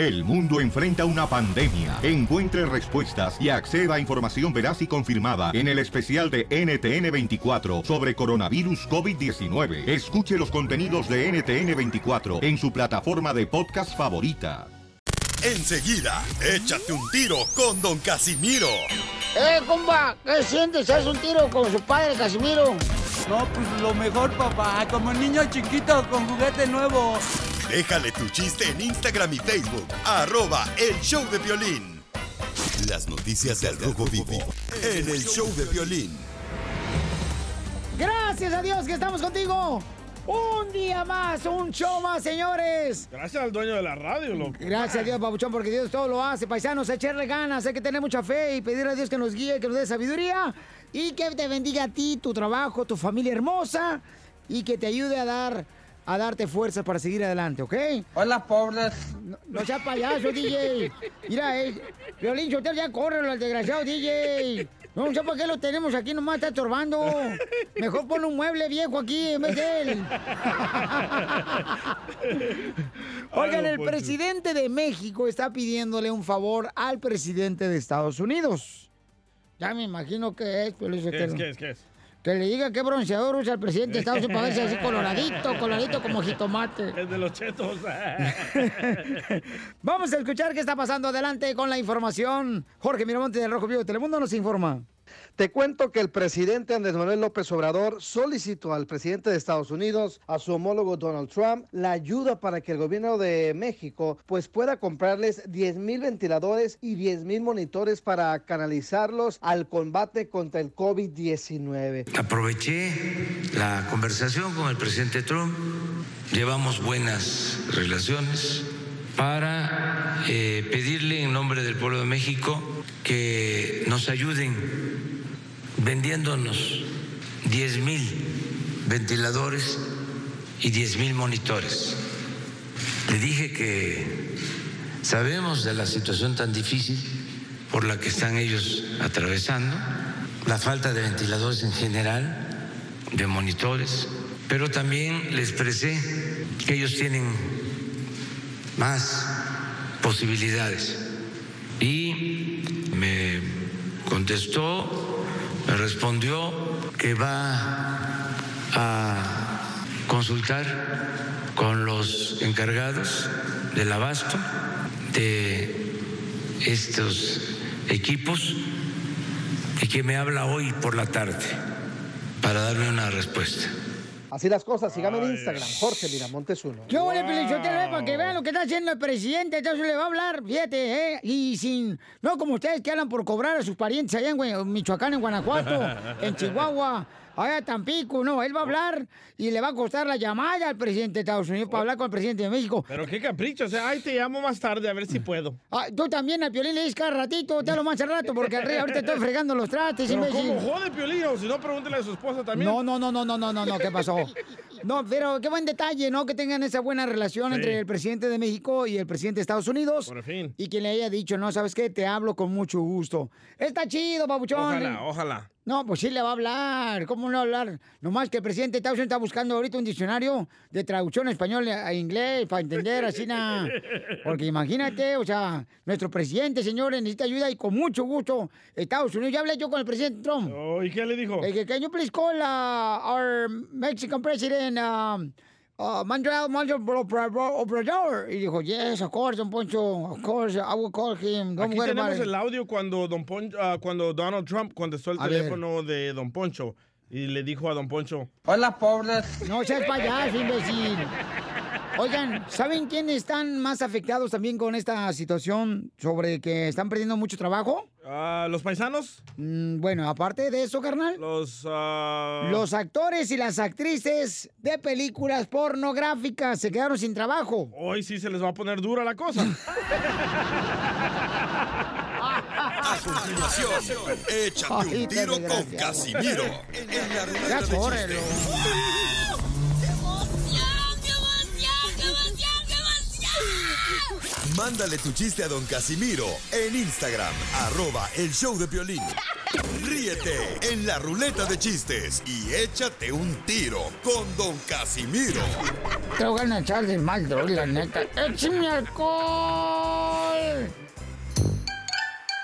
El mundo enfrenta una pandemia. Encuentre respuestas y acceda a información veraz y confirmada en el especial de NTN24 sobre coronavirus COVID-19. Escuche los contenidos de NTN24 en su plataforma de podcast favorita. Enseguida, échate un tiro con Don Casimiro. ¡Eh, comba! ¿Qué sientes? ¿Haz un tiro con su padre, Casimiro? No, pues lo mejor, papá. Como niño chiquito con juguete nuevo. Déjale tu chiste en Instagram y Facebook. Arroba El Show de Violín. Las noticias del Rojo Vivo en El Show de Violín. Gracias a Dios que estamos contigo. Un día más, un show más, señores. Gracias al dueño de la radio, loco. Gracias a Dios, babuchón, porque Dios todo lo hace. Paisanos, echarle ganas, hay que tener mucha fe y pedirle a Dios que nos guíe, que nos dé sabiduría y que te bendiga a ti, tu trabajo, tu familia hermosa y que te ayude a dar a darte fuerzas para seguir adelante, ¿ok? Hola, pobres. No, no seas payaso, DJ. Mira, eh, Violín Sotelo, ya córrelo al desgraciado, DJ. No, no sé por qué lo tenemos aquí, nomás está estorbando. Mejor pon un mueble viejo aquí en vez de él. Oigan, el presidente de México está pidiéndole un favor al presidente de Estados Unidos. Ya me imagino que es, Piolín ¿Qué es, qué es, qué es? Que le diga qué bronceador usa el presidente de Estados Unidos para verse así coloradito, coloradito como jitomate. Es de los chetos. Vamos a escuchar qué está pasando. Adelante con la información. Jorge Miramonte del Rojo Vivo de Telemundo nos informa. Te cuento que el presidente Andrés Manuel López Obrador solicitó al presidente de Estados Unidos, a su homólogo Donald Trump, la ayuda para que el gobierno de México pues pueda comprarles 10 mil ventiladores y 10 mil monitores para canalizarlos al combate contra el COVID-19. Aproveché la conversación con el presidente Trump, llevamos buenas relaciones para eh, pedirle en nombre del pueblo de México que nos ayuden vendiéndonos 10 mil ventiladores y 10 mil monitores. Le dije que sabemos de la situación tan difícil por la que están ellos atravesando, la falta de ventiladores en general, de monitores, pero también le expresé que ellos tienen más posibilidades. Y me contestó, respondió que va a consultar con los encargados del abasto de estos equipos y que me habla hoy por la tarde para darme una respuesta. Así las cosas, sígame en Instagram, Jorge Miramontes uno. Yo le Pelichotelo, para que vean lo que está haciendo el presidente. Entonces le va a hablar, fíjate, ¿eh? Y sin. No como ustedes que hablan por cobrar a sus parientes allá en Michoacán, en Guanajuato, en Chihuahua. En Tampico, no, él va a hablar y le va a costar la llamada al presidente de Estados Unidos para hablar con el presidente de México. Pero qué capricho, o sea, ay, te llamo más tarde a ver si puedo. Ah, tú también al Piolín le dices cada ratito, te hablo más al rato, porque al rey ahorita estoy fregando los trastes, Pero imbécil. ¿cómo jode, Piolín? O si no, pregúntale a su esposa también. No, no, no, no, no, no, no, no, ¿qué pasó? No, pero qué buen detalle, ¿no? Que tengan esa buena relación Sí. entre el presidente de México y el presidente de Estados Unidos. Por fin. Y que le haya dicho, no, ¿sabes qué? Te hablo con mucho gusto. Está chido, babuchón. Ojalá, ojalá. No, pues sí le va a hablar. ¿Cómo no hablar? Nomás que el presidente Unidos está buscando ahorita un diccionario de traducción español a inglés para entender así nada. Porque imagínate, o sea, nuestro presidente, señores, necesita ayuda y con mucho gusto Estados Unidos. Ya hablé yo con el presidente Trump. Oh, ¿Y qué le dijo? Eh, que can you please call uh, our Mexican president, um, uh, Manuel Manuel Obrador? Y dijo, yes, of course, Don Poncho, of course, I will call him. Don't Aquí worry about tenemos it." el audio cuando, Don Pon- ah, cuando Donald Trump contestó el A ver. teléfono de Don Poncho y le dijo a Don Poncho, Hola, pobres. No seas payaso, imbécil. Oigan, ¿saben quiénes están más afectados también con esta situación sobre que están perdiendo mucho trabajo? ah, ¿los paisanos? Mm, bueno, aparte de eso, carnal. Los... ah, Los actores y las actrices de películas pornográficas se quedaron sin trabajo. Hoy sí se les va a poner dura la cosa. A continuación, échate Ay, un tiro con. Casimiro en la Sebastián! Mándale tu chiste a don Casimiro en Instagram, arroba el show de violín. Ríete en la ruleta de chistes y échate un tiro con don Casimiro. Te voy a echar de mal, la neta. ¡Échame alcohol!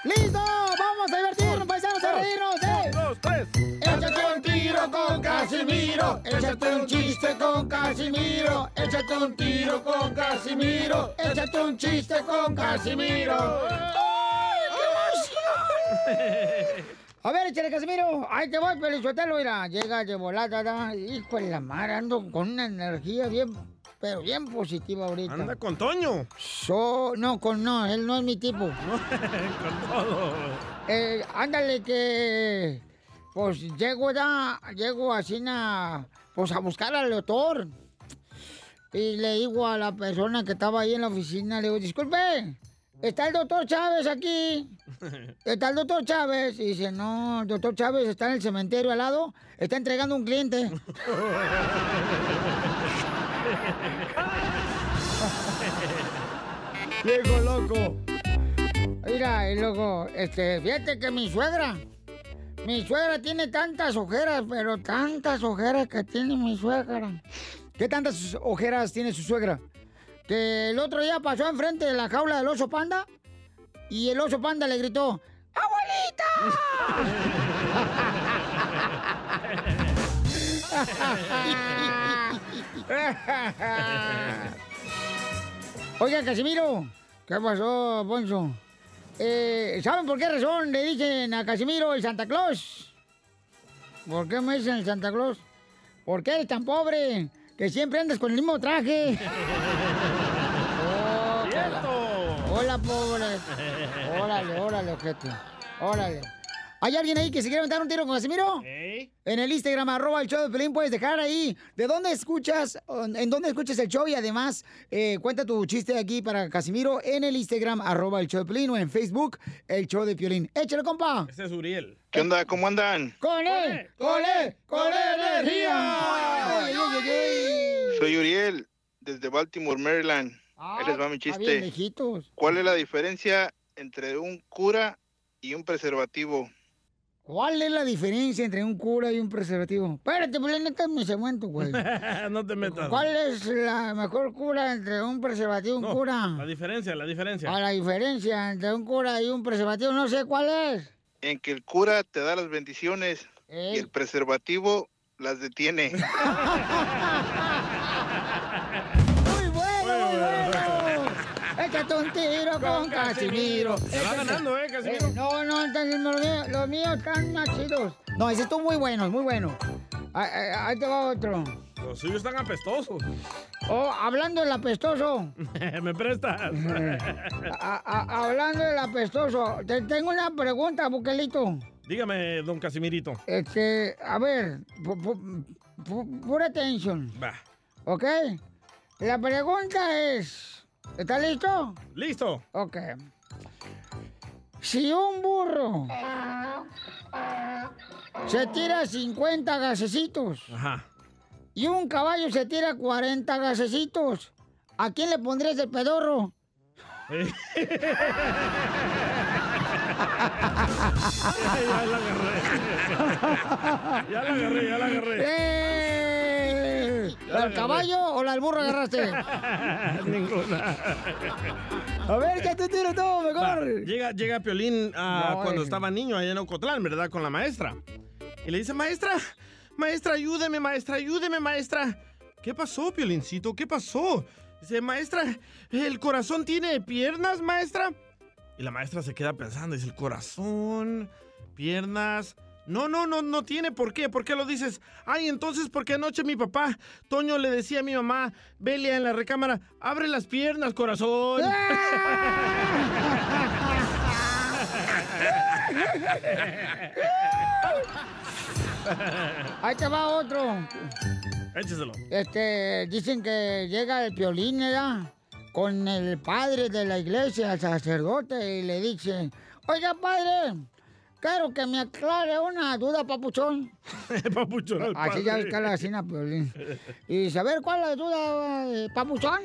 ¡Listo! ¡Vamos a divertirnos, paisanos, a reírnos! ¡Eh! ¡Dos, tres! ¡Échate un tiro! Con Casimiro. Échate un chiste con Casimiro. Échate un tiro con Casimiro. Échate un chiste con Casimiro. ¡Ay, qué emoción! A ver, échale, Casimiro. Ahí te voy, Pelichotelo. Mira, llega de volada. da. Hijo de la mar, ando con una energía bien, pero bien positiva ahorita. Anda con Toño. So- no, con no, él no es mi tipo. con todo. Eh, ándale que pues llego ya, llego así na, pues a buscar al doctor. Y le digo a la persona que estaba ahí en la oficina, le digo, disculpe, ¿está el doctor Chávez aquí? ¿Está el doctor Chávez? Y dice, no, el doctor Chávez está en el cementerio al lado, está entregando un cliente. Viejo loco. Mira, y luego, este, fíjate que mi suegra, mi suegra tiene tantas ojeras, pero tantas ojeras que tiene mi suegra. ¿Qué tantas ojeras tiene su suegra? Que el otro día pasó enfrente de la jaula del oso panda y el oso panda le gritó, ¡Abuelita! Oiga, Casimiro, ¿qué pasó, Poncho? Eh, ¿Saben por qué razón le dicen a Casimiro el Santa Claus? ¿Por qué me dicen el Santa Claus? ¿Por qué eres tan pobre que siempre andas con el mismo traje? Oh, la- Hola, pobre. Órale, órale, ojete. Órale. ¿Hay alguien ahí que se quiere dar un tiro con Casimiro? En el Instagram, arroba el show de Pelín, puedes dejar ahí de dónde escuchas, en dónde escuchas el show y además eh, cuenta tu chiste aquí para Casimiro en el Instagram, arroba el show de Pelín o en Facebook, el show de Piolín. Échale, compa. Ese es Uriel. ¿Qué onda? ¿Cómo andan? ¡Con él! ¡Con él! ¡Con energía! Soy Uriel, desde Baltimore, Maryland. Ah, Ahí les va mi bien chiste. ¿Cuál es la diferencia entre un cura y un preservativo? ¿Cuál es la diferencia entre un cura y un preservativo? Espérate, pues neta es mi segmento, güey. no te metas. ¿Cuál es la mejor cura entre un preservativo y un No, cura? La diferencia, la diferencia. A la diferencia entre un cura y un preservativo, no sé cuál es. En que el cura te da las bendiciones y el preservativo las detiene. Échate un tiro con Casimiro. Se va ganando, ¿eh, Casimiro? Eh, no, no, los míos, los míos están más chidos. No, ese estuvo muy bueno, muy bueno. Ahí, ahí- ahí te va otro. Los suyos están apestosos. Oh, hablando del apestoso. ¿Me prestas? A- a- hablando del apestoso, te tengo una pregunta, Buquelito. Dígame, don Casimirito. Este, a ver, pu- pu- pu- pura atención, Va. ¿ok? La pregunta es, ¿está listo? Listo. Ok. Si un burro se tira 50 gasecitos Ajá. y un caballo se tira 40 gasecitos, ¿a quién le pondrías el pedorro? ya la agarré. Ya la agarré, ya la agarré. ¡Eh! La ¿Al agarré. caballo o la al burro agarraste? Ninguna. A ver, ¿qué te tiro todo Va, mejor? Llega, llega Piolín No, cuando eh. estaba niño allá en Ocotlán, ¿verdad? Con la maestra. Y le dice, maestra, maestra, ayúdeme, maestra, ayúdeme, maestra. ¿Qué pasó, Piolincito? ¿Qué pasó? Dice, maestra, ¿el corazón tiene piernas, maestra? Y la maestra se queda pensando, dice, el corazón, piernas. No, no, no, no tiene por qué. ¿Por qué lo dices? Ay, entonces, porque anoche mi papá, Toño, le decía a mi mamá, Belia en la recámara, abre las piernas, corazón. Ahí te va otro. Écheselo. Este, dicen que llega el piolín, ¿verdad? Con el padre de la iglesia, el sacerdote, y le dice, oiga, padre, quiero que me aclare una duda, papuchón. Papuchón al Así ya padre. es que la vecina piolín. Y dice, a ver, ¿cuál es la duda, eh, papuchón?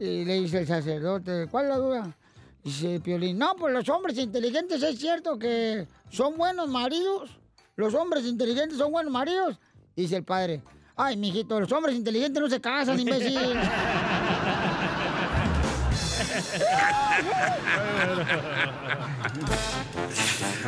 Y le dice el sacerdote, ¿cuál es la duda? Dice Piolín, no, pues los hombres inteligentes es cierto que son buenos maridos. Los hombres inteligentes son buenos maridos. Dice el padre, ay, mijito, los hombres inteligentes no se casan, imbécil.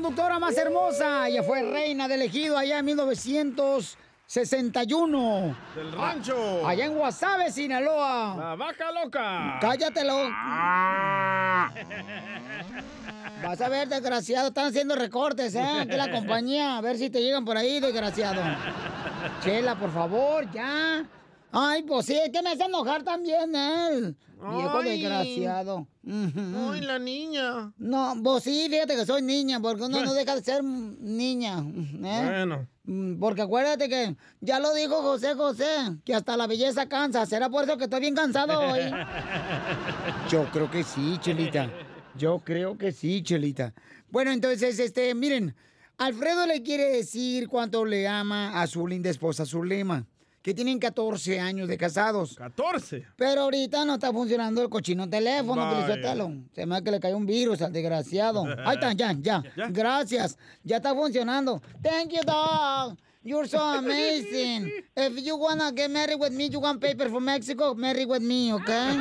conductora más hermosa. Ella fue reina del ejido allá en 1961. Del rancho. Allá en Guasave, Sinaloa. La vaca loca. Cállatelo. Vas a ver, desgraciado. Están haciendo recortes, ¿eh? Aquí la compañía. A ver si te llegan por ahí, desgraciado. Chela, por favor, ya. Ay, pues sí, que me hace enojar también él. Viejo Ay. desgraciado. Ay, la niña. No, vos sí, fíjate que soy niña, porque uno no deja de ser niña. ¿eh? Bueno. Mm, Porque acuérdate que ya lo dijo José José, que hasta la belleza cansa. ¿Será por eso que estoy bien cansado hoy? Yo creo que sí, Chelita. Yo creo que sí, Chelita. Bueno, entonces, este, miren, Alfredo le quiere decir cuánto le ama a su linda esposa Zulema, que tienen 14 años de casados. 14. Pero ahorita no está funcionando el cochino teléfono, Vaya. Felicitelo. Se me hace que le cayó un virus al desgraciado. Ahí está, ya, ya, Gracias. Ya está funcionando. Thank you, dog. You're so amazing. If you wanna get married with me, you want paper from Mexico, marry with me, okay?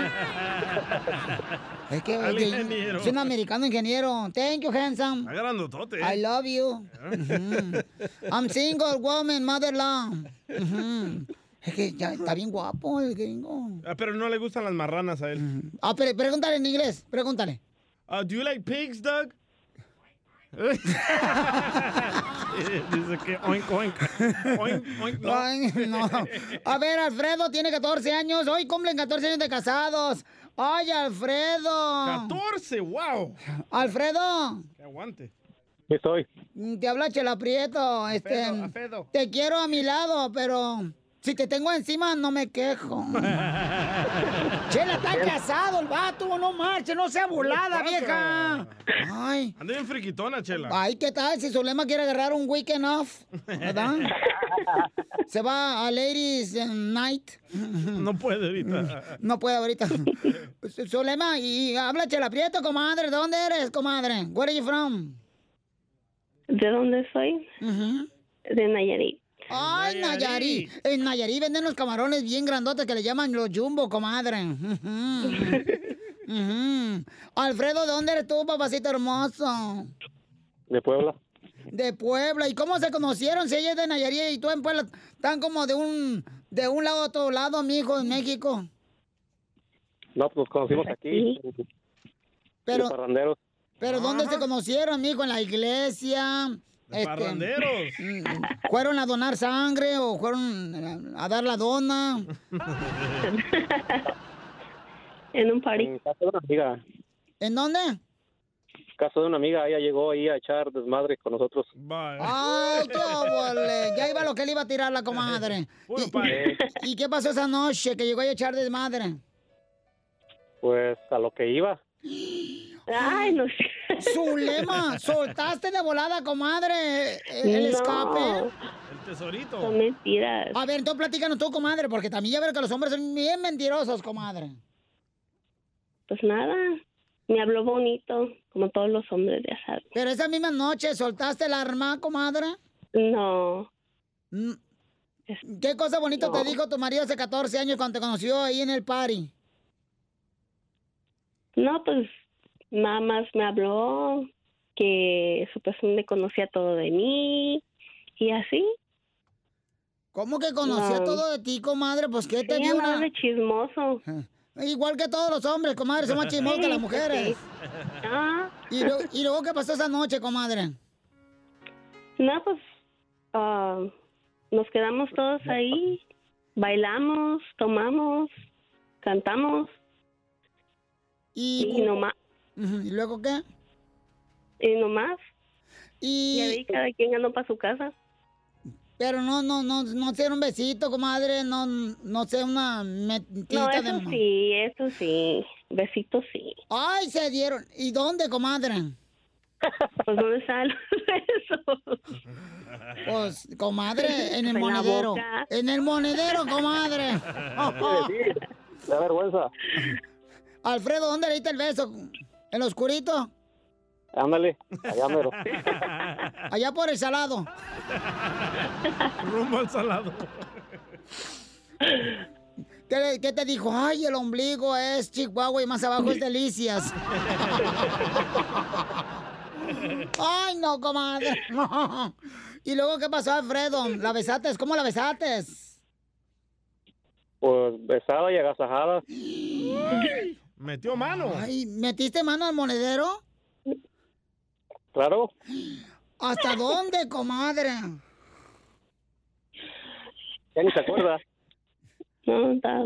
Es que Al ingeniero. es un americano ingeniero. Thank you, handsome. Está grandotote. I love you. Ujú. I'm single woman, mother-in-law. Ujú. Es que ya está bien guapo el gringo. Ah, pero no le gustan las marranas a él. Ah, pero pregúntale en inglés, pregúntale. Uh, do you like pigs, Doug? Dice que oink, oink. Oink, oink, no. Ay, no. A ver, Alfredo tiene 14 años. Hoy cumplen 14 años de casados. Ay, Alfredo. 14, wow. Alfredo. Que aguante. Estoy. Te habla Chela Prieto. Este, Alfredo, Alfredo. te quiero a mi lado, pero si te tengo encima no me quejo. Chela está casado el vato, no marche, no sea volada, vieja. Ay. Anda bien friquitona, Chela. Ay, ¿qué tal? Si Zulema quiere agarrar un weekend off, ¿verdad? Se va a Ladies Night. No puede ahorita. No puede ahorita. Zulema, y habla Chela Prieto, comadre. ¿De dónde eres, comadre? Where are you from? ¿De dónde soy? De Nayarit. Ay, Nayarit. En Nayarit venden los camarones bien grandotes que le llaman los jumbo, comadre. Ujú. Ujú. Alfredo, ¿de dónde eres tú, papacito hermoso? De Puebla. De Puebla. ¿Y cómo se conocieron? Si ella es de Nayarit y tú en Puebla, están como de un, de un lado a otro lado, mi hijo, en México. No, pues nos conocimos aquí. Pero-. Pero ¿dónde se conocieron, mijo? ¿En la iglesia? Este, parranderos. mm, ¿Fueron a donar sangre o fueron a dar la dona? En un party. En casa de una amiga. ¿En dónde? Casa de una amiga. Ella llegó ahí a echar desmadre con nosotros. ¡Ay, qué! Ya iba lo que le iba a tirar la comadre. ¿Y, ¿Y qué pasó esa noche que llegó a echar desmadre? Pues a lo que iba. Ay, no sé. Zulema, ¿soltaste de volada, comadre, el, No. escape? El tesorito. Son mentiras. A ver, entonces platícanos tú, comadre, porque también ya veo que los hombres son bien mentirosos, comadre. Pues nada. Me habló bonito, como todos los hombres, ya sabes. Pero esa misma noche, ¿soltaste el arma, comadre? No. Mm. ¿Qué cosa bonito No. te dijo tu marido hace 14 años cuando te conoció ahí en el party? No, pues nada más me habló que supuestamente conocía todo de mí y así. ¿Cómo que conocía No. todo de ti, comadre? Pues ¿qué te Sí, dio andaba una... de chismoso. Igual que todos los hombres, comadre, somos más chismosos que las Sí, mujeres. Ah, ¿Y, lo- ¿Y luego qué pasó esa noche, comadre? no, pues ah, nos quedamos todos ahí, bailamos, tomamos, cantamos Y, y nomás. ¿Y luego qué? Y nomás. Y... ahí cada quien andó para su casa. Pero no, no, no, no sé, un besito, comadre, no, no sé, una metita No, de... eso sí, eso sí. Besitos sí. Ay, se dieron. ¿Y dónde, comadre? Pues dónde están los besos. Pues, comadre, en el En la monedero. En el monedero, comadre. Da vergüenza. Alfredo, ¿dónde le diste el beso? ¿En lo oscurito? Ándale, allá mero. Allá por el salado. Rumbo al salado. ¿Qué, te dijo? Ay, el ombligo es Chihuahua y más abajo es Delicias. Ay, no, comadre. ¿Y luego qué pasó, Alfredo? ¿La besaste? ¿Cómo la besaste? Pues besada y agasajada. Metió mano. Ay, ¿metiste mano al monedero? Claro. ¿Hasta dónde, comadre? Ya ni se acuerda. No, está.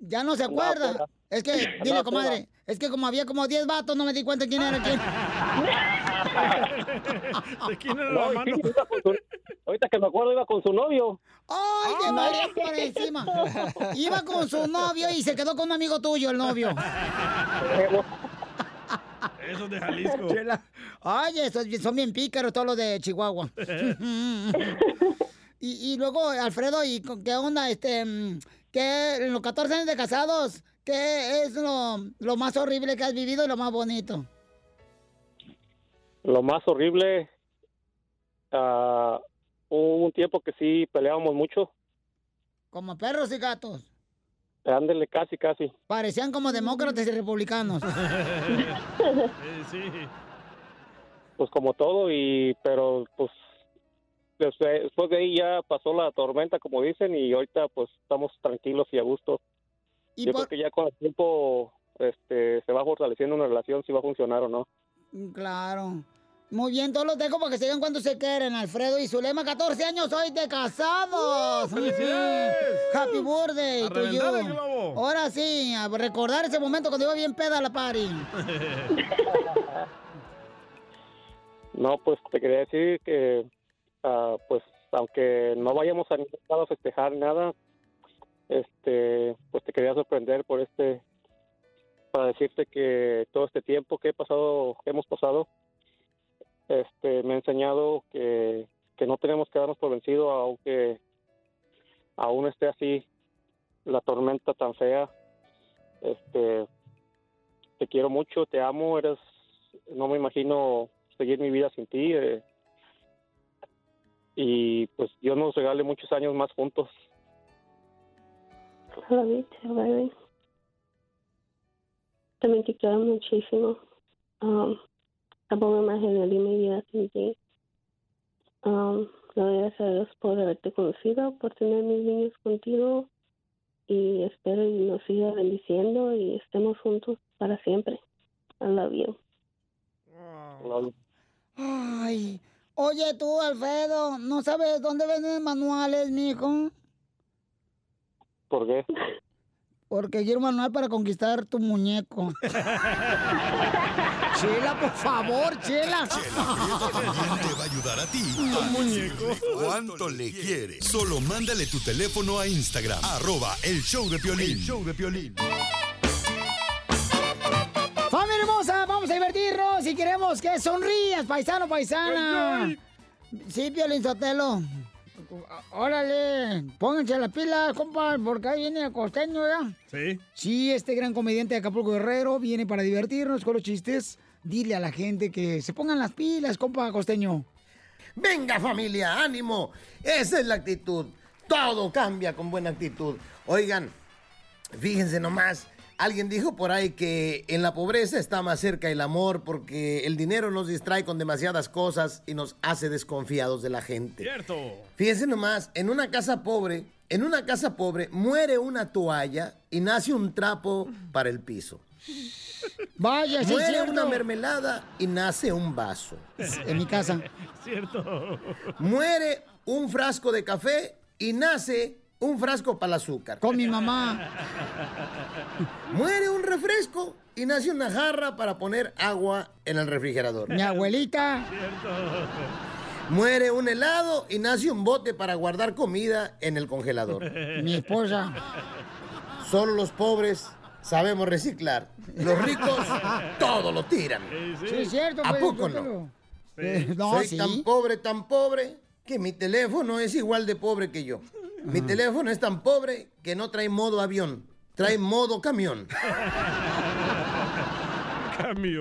Ya no se acuerda. peda. Es que, dile, comadre, es que como había como 10 vatos, no me di cuenta quién era quién. ¿De quién era No, la mano? sí, iba con su- ahorita que me acuerdo iba con su novio. ¡Ay, de María por encima! Iba con su novio y se quedó con un amigo tuyo, el novio. Eso es de Jalisco. Ay, esos son bien pícaros todos los de Chihuahua. y, y luego, Alfredo, ¿y con qué onda? Este, mm, ¿qué, en los 14 años de casados, qué es lo, lo más horrible que has vivido y lo más bonito? Lo más horrible, ah, hubo un tiempo que sí peleábamos mucho. Como perros y gatos. Ándele, casi, casi. Parecían como demócratas y republicanos. Sí, sí. Pues como todo, y pero pues desde- después de ahí ya pasó la tormenta, como dicen, y ahorita pues estamos tranquilos y a gusto. Y Yo por- creo que ya con el tiempo este, se va fortaleciendo una relación, si va a funcionar o no. Claro. Muy bien, todos los dejo para que se digan cuando se quieren. Alfredo y Zulema, 14 años hoy de casados. ¡Felicidades! Happy birthday A to you. el globo. Ahora sí, a recordar ese momento cuando iba bien peda a la party. No, pues te quería decir que, ah, pues, aunque no vayamos a ningún lado a festejar nada, este, pues te quería sorprender por este, para decirte que todo este tiempo que he pasado, que hemos pasado, este, me ha enseñado que, que no tenemos que darnos por vencido, aunque aún esté así la tormenta tan fea. Este, te quiero mucho, te amo, eres, no me imagino seguir mi vida sin ti. eh, y pues Dios nos regale muchos años más juntos. También te quiero muchísimo. Um, tampoco me imaginaría mi vida sin ti. Um, le doy gracias a Dios por haberte conocido, por tener mis niños contigo y espero y nos siga bendiciendo y estemos juntos para siempre. I love you. Ay. Oye, tú, Alfredo, ¿no sabes dónde venden manuales, mijo? ¿Por qué? Porque quiero un manual para conquistar tu muñeco. Chela, por favor, Chela. También te va a ayudar a ti a decirle cuánto le quiere. Solo mándale tu teléfono a Instagram, arroba el show de Piolín. El show de Piolín. ¡Familia hermosa! Vamos a divertirnos y queremos que sonrías, paisano, paisana. Sí, Piolín Sotelo. Órale, pónganse las pilas, compa, porque ahí viene el costeño, ¿ya? Sí. Sí, este gran comediante de Acapulco Guerrero viene para divertirnos con los chistes. Dile a la gente que se pongan las pilas, compa costeño. Venga familia, ánimo. Esa es la actitud. Todo cambia con buena actitud. Oigan, fíjense nomás. Alguien dijo por ahí que en la pobreza está más cerca el amor porque el dinero nos distrae con demasiadas cosas y nos hace desconfiados de la gente. Cierto. Fíjense nomás, en una casa pobre, en una casa pobre muere una toalla y nace un trapo para el piso. Vaya, sí es Muere cierto. una mermelada y nace un vaso. En mi casa. Cierto. Muere un frasco de café y nace un frasco para el azúcar. Con mi mamá. Muere un refresco y nace una jarra para poner agua en el refrigerador. Mi abuelita. Muere un helado y nace un bote para guardar comida en el congelador. Mi esposa. Solo los pobres sabemos reciclar. Los ricos todo lo tiran. Sí, es cierto. ¿A pues, poco no? lo- Eh, no, Soy sí. tan pobre, tan pobre, que mi teléfono es igual de pobre que yo. Mi teléfono es tan pobre que no trae modo avión, trae modo camión.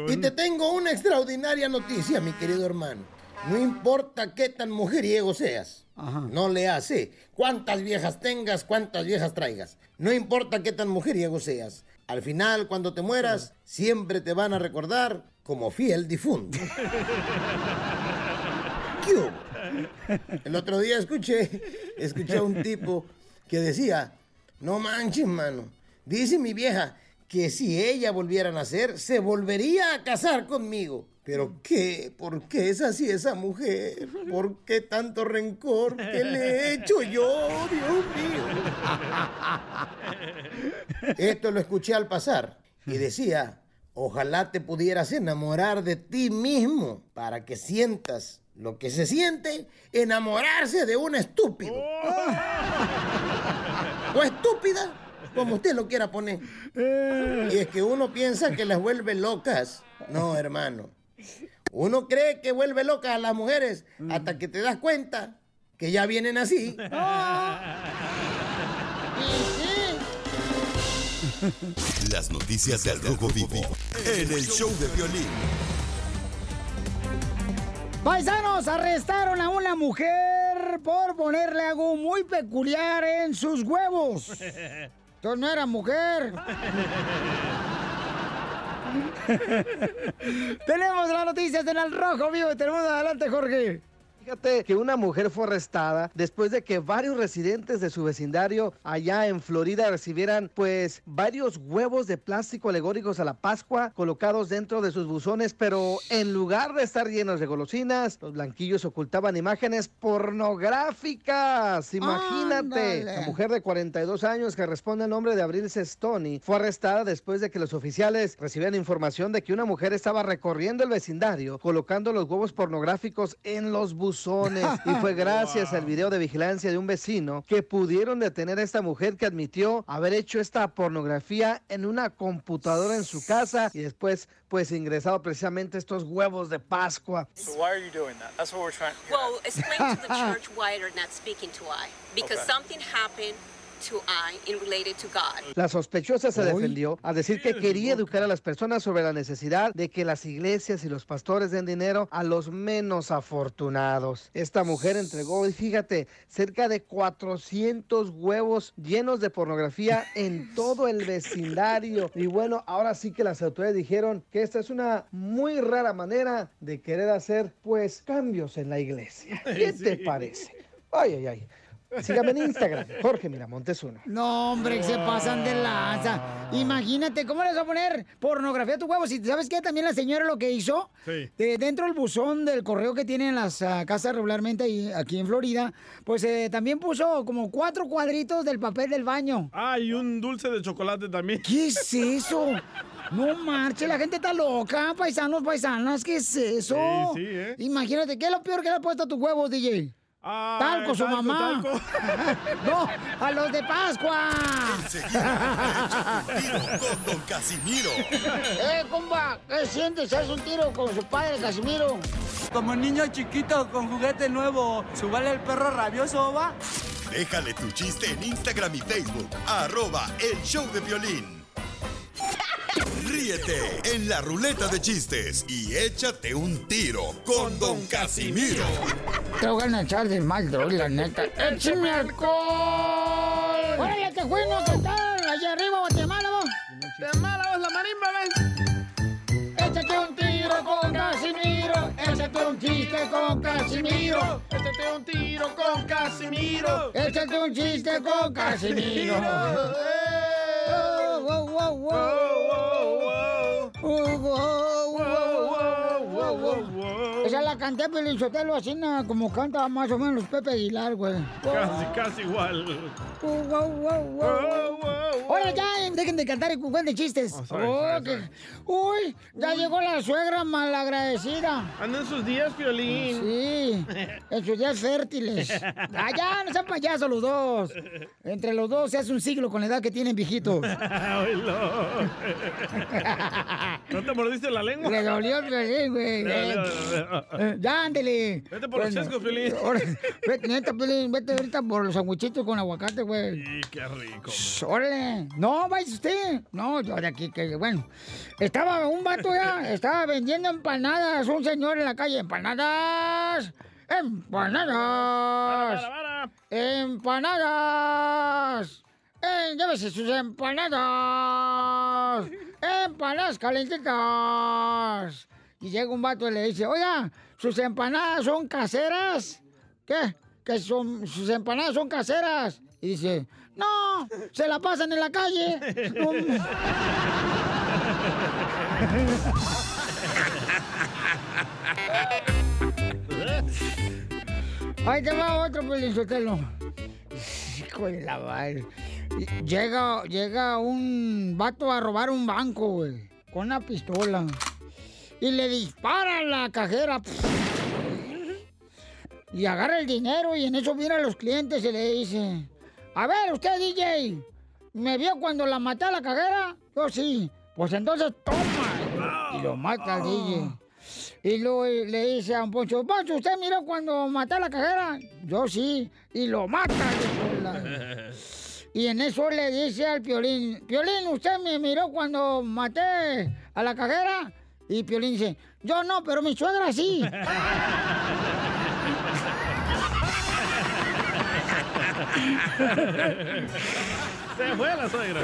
Y te tengo una extraordinaria noticia, mi querido hermano. No importa qué tan mujeriego seas, no le hace. Cuántas viejas tengas, cuántas viejas traigas. No importa qué tan mujeriego seas. Al final, cuando te mueras, siempre te van a recordar como fiel difunto. ¿Qué? El otro día escuché, escuché a un tipo que decía, no manches, mano, dice mi vieja que si ella volviera a nacer, se volvería a casar conmigo. ¿Pero qué? ¿Por qué es así esa mujer? ¿Por qué tanto rencor? ¿Qué le he hecho yo, Dios mío? Esto lo escuché al pasar y decía, ojalá te pudieras enamorar de ti mismo para que sientas lo que se siente enamorarse de un estúpido. O estúpida, como usted lo quiera poner. Y es que uno piensa que las vuelve locas. No, hermano. Uno cree que vuelve locas a las mujeres hasta que te das cuenta que ya vienen así. Las noticias del Rojo Vivo en el show de violín. Paisanos, arrestaron a una mujer por ponerle algo muy peculiar en sus huevos. Entonces no era mujer. Tenemos las noticias en el Rojo Vivo de Telemundo. Adelante, Jorge. Fíjate que una mujer fue arrestada después de que varios residentes de su vecindario allá en Florida recibieran pues varios huevos de plástico alegóricos a la Pascua colocados dentro de sus buzones, pero en lugar de estar llenos de golosinas, los blanquillos ocultaban imágenes pornográficas. Imagínate, Ándale. la mujer de 42 años que responde al nombre de Abril Stoney fue arrestada después de que los oficiales recibieran información de que una mujer estaba recorriendo el vecindario colocando los huevos pornográficos en los buzones. Y fue gracias al video de vigilancia de un vecino que pudieron detener a esta mujer que admitió haber hecho esta pornografía en una computadora en su casa y después pues ingresado precisamente estos huevos de Pascua. So why are you doing that? That's what we're trying. Well, explain to the church why you're not speaking to I. Because Okay. something happened to I in related to God. La sospechosa se defendió a decir que quería educar a las personas sobre la necesidad de que las iglesias y los pastores den dinero a los menos afortunados. Esta mujer entregó, y fíjate, cerca de 400 huevos llenos de pornografía en todo el vecindario. Y bueno, ahora sí que las autoridades dijeron que esta es una muy rara manera de querer hacer pues cambios en la iglesia. ¿Qué te parece? Ay, ay, ay. Sígame en Instagram, Jorge Miramontes uno. No, hombre, que se pasan de lanza. Imagínate, ¿cómo les va a poner pornografía a tu huevo? Si sabes qué, también la señora lo que hizo, Sí. de- dentro del buzón del correo que tienen las ah, casas regularmente ahí, aquí en Florida, pues eh, también puso como cuatro cuadritos del papel del baño. Ah, y un dulce de chocolate también. ¿Qué es eso? No marche, la gente está loca, paisanos, paisanas, ¿qué es eso? Sí, sí, ¿eh? Imagínate, ¿qué es lo peor que le ha puesto a tus huevos, DJ? Talco, su talco, mamá. talco. no, a los de Pascua. Con Don Casimiro. ¡Eh, compa! ¿Qué sientes? ¿Haz un tiro con su padre, Casimiro? Como niño chiquito con juguete nuevo, ¿subale el perro rabioso, va? Déjale tu chiste en Instagram y Facebook. Arroba el show de violín. Ríete en la ruleta de chistes y échate un tiro con Don Casimiro. Te voy a echar de mal, droga, la neta. ¡Échame alcohol! ¡Órale, que fuimos a cantar! Allá arriba, Guatemala, vos. Guatemala, vos, la marimba, ven. Échate un tiro con Casimiro. Échate un chiste con Casimiro. Échate un tiro con Casimiro. Échate un chiste con Casimiro. Oh, wow, wow, wow. Oh, wow, la canté Pelín Sotelo así na, como canta más o menos Pepe Aguilar, güey. Casi, casi igual. Wow, wow, wow. Ahora ya, dejen de cantar y cuenten chistes. Oh, sorry, Oh, sorry, que- Uy, ya llegó la suegra malagradecida. Anda en sus días, Piolín. Sí, en sus días fértiles. Ah, ya, no sean payasos los dos. Entre los dos se hace un siglo con la edad que tienen viejitos. ¿No te mordiste la lengua? Le dolió güey. Eh, Ya, ándele. Vete por los chescos, Piolín. Vete, neta, Piolín, vete ahorita por los sandwichitos con aguacate, güey. Sí, qué rico. Shh, Órale. No, vaya usted. No, yo de aquí, que bueno. Estaba un vato ya, estaba vendiendo empanadas, un señor en la calle. Empanadas. Empanadas. Empanadas. Eh, llévese sus empanadas. Empanadas calentitas. Y llega un vato y le dice, oiga, ¿sus empanadas son caseras? ¿Qué? Que son, sus empanadas son caseras. Y dice, no, se la pasan en la calle. Ahí te va otro Pelizotelo. Hijo de la. Llega, llega un vato a robar un banco, güey. Con una pistola. Y le dispara a la cajera. Y agarra el dinero y en eso viene a los clientes y le dice... A ver, usted, DJ, ¿me vio cuando la maté a la cajera? Yo sí. Pues entonces toma. Y lo mata al DJ. Y luego le dice a un Poncho, Poncho, ¿usted miró cuando maté a la cajera? Yo sí. Y lo mata. Y en eso le dice al Piolín, Piolín, ¿usted me miró cuando maté a la cajera? Y Piolín dice, yo no, pero mi suegra sí. Se fue la suegra.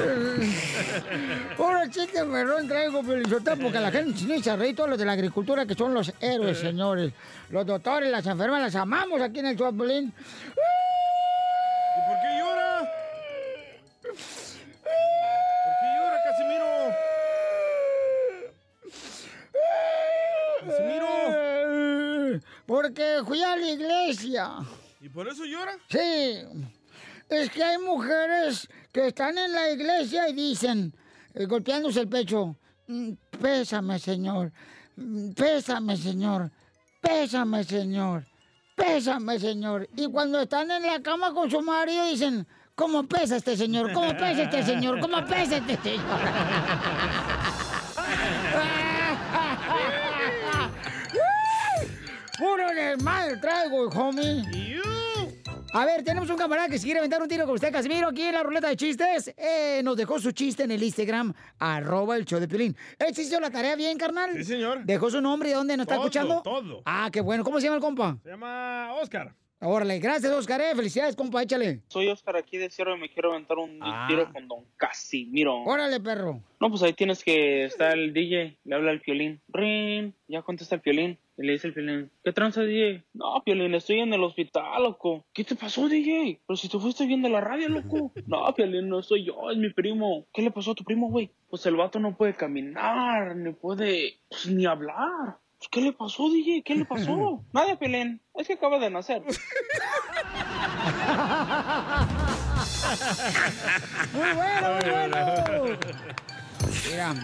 Puro chiste perrón traigo, Piolizotelo, porque la gente no se reír todos los de la agricultura que son los héroes, señores. Los doctores, las enfermeras, las amamos aquí en el show, Piolín. Porque fui a la iglesia. ¿Y por eso llora? Sí. Es que hay mujeres que están en la iglesia y dicen, eh, golpeándose el pecho, "Mm, pésame, Señor, Mm, pésame, Señor, pésame, Señor, pésame, Señor. Y cuando están en la cama con su marido dicen, ¿cómo pesa este señor? ¿Cómo pesa este señor? ¿Cómo pesa este señor? Puro desmadre traigo, homie. A ver, tenemos un camarada que se quiere aventar un tiro con usted, Casimiro, aquí en la ruleta de chistes. Eh, nos dejó su chiste en el Instagram, arroba el show de Pelín. ¿Él hizo la tarea bien, carnal? Sí, señor. ¿Dejó su nombre y dónde nos está Todo, escuchando? todo. Ah, qué bueno. ¿Cómo se llama el compa? Se llama Oscar. Órale, gracias, Oscar. Eh. Felicidades, compa, échale. Soy Oscar aquí de Cierro y me quiero aventar un Ah. tiro con Don Casimiro. Órale, perro. No, pues ahí tienes que está el DJ, le habla el violín. Rin, ya contesta el violín. Y le dice el violín, ¿qué tranza, DJ? No, violín, estoy en el hospital, loco. ¿Qué te pasó, DJ? Pero si te fuiste viendo la radio, loco. No, violín, no soy yo, es mi primo. ¿Qué le pasó a tu primo, güey? Pues el vato no puede caminar, ni puede, pues, ni hablar. Pues, ¿Qué le pasó, DJ? ¿Qué le pasó? Nada, Piolín. Es que acaba de nacer. Muy bueno, muy bueno. Mira,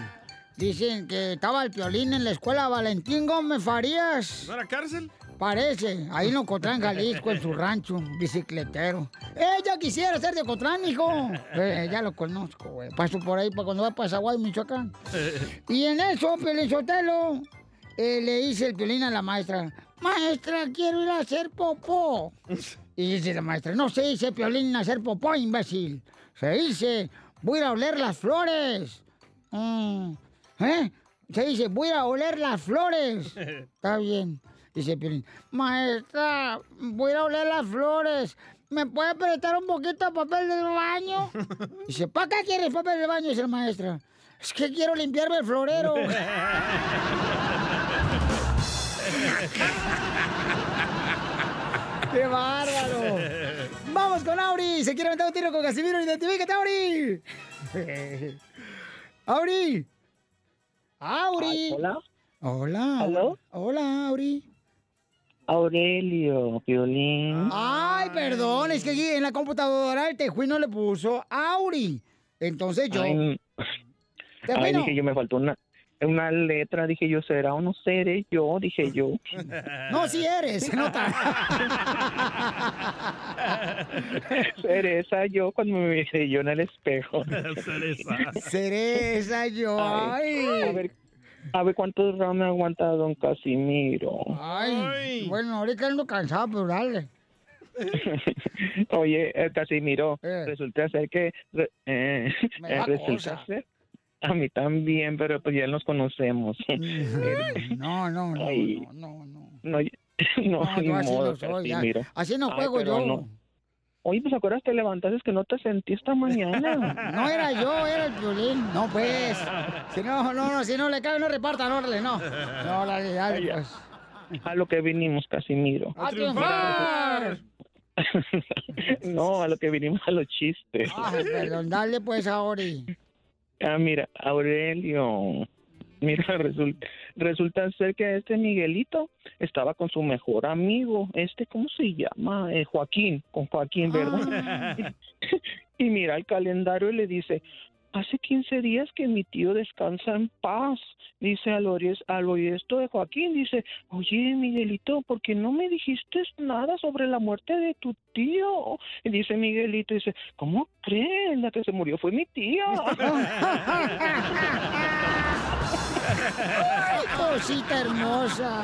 dicen que estaba el piolín en la escuela Valentín Gómez Farías. ¿No era cárcel? Parece, ahí en Ocotlán, Jalisco, en su rancho, bicicletero. Ella quisiera ser de Ocotlán, hijo. Eh, ya lo conozco, güey. Paso por ahí para cuando va para Zaguay, Michoacán. Y en eso, Piolín Sotelo, eh, le dice el Piolín a la maestra, maestra, quiero ir a hacer popó. Y dice la maestra, no se dice Piolín hacer popó, imbécil. Se dice, voy a a oler las flores. Mm, ¿Eh? Se dice, voy a a oler las flores. Está bien. Dice Piolín, maestra, voy a a oler las flores. ¿Me puede prestar un poquito de papel del baño? Dice, ¿para qué quieres papel del baño? Dice la maestra. Es que quiero limpiarme el florero. ¡Qué bárbaro! ¡Vamos con Auri! Se quiere meter un tiro con Casimiro. ¡Identifícate, Auri! ¡Auri! ¡Auri! Hola. Hola. ¿Aló? Hola, Auri. Aurelio, Piolín. Ay, perdón, es que aquí en la computadora el tejuino le puso Auri. Entonces yo... Ay, ¿Qué ay, dije yo, me faltó una, una letra. Dije yo, ¿será o no seré yo? Dije yo. No, sí eres, se nota. Seré esa yo cuando me miré yo en el espejo. Seré yo. Ay. A ver, a ver cuántos rounds me aguanta don Casimiro. Ay, bueno, ahorita ando cansado, pero dale. Oye, eh, Casimiro, Eh. resulta ser que... eh, Me da resulta cosa. ser... A mí también, pero pues ya nos conocemos. No, no, no, Ay. no, no, no. No, y- no, No, ni así modo, no soy, ya. Casimiro. Así no juego yo. no. Oye, pues acuerdas te levantaste que no te sentí esta mañana. No era yo, era el violín. No, pues. Si no, no, no, si no le cae, no repartan, órale, no. No, dale, Ay, pues. A lo que vinimos, Casimiro. ¡A triunfar! no, a lo que vinimos a los chistes. Ay, perdón, dale pues ahora. Ah, mira, Aurelio. Mira, resulta, resulta ser que este Miguelito estaba con su mejor amigo, este, ¿cómo se llama? Eh, Joaquín, con Joaquín, ¿verdad? y mira el calendario y le dice, hace 15 días que mi tío descansa en paz. Dice al, oír- al oír esto de Joaquín, dice, oye Miguelito, ¿por qué no me dijiste nada sobre la muerte de tu tío? Y dice Miguelito, dice, ¿cómo crees? La que se murió fue mi tía. Ay, cosita hermosa.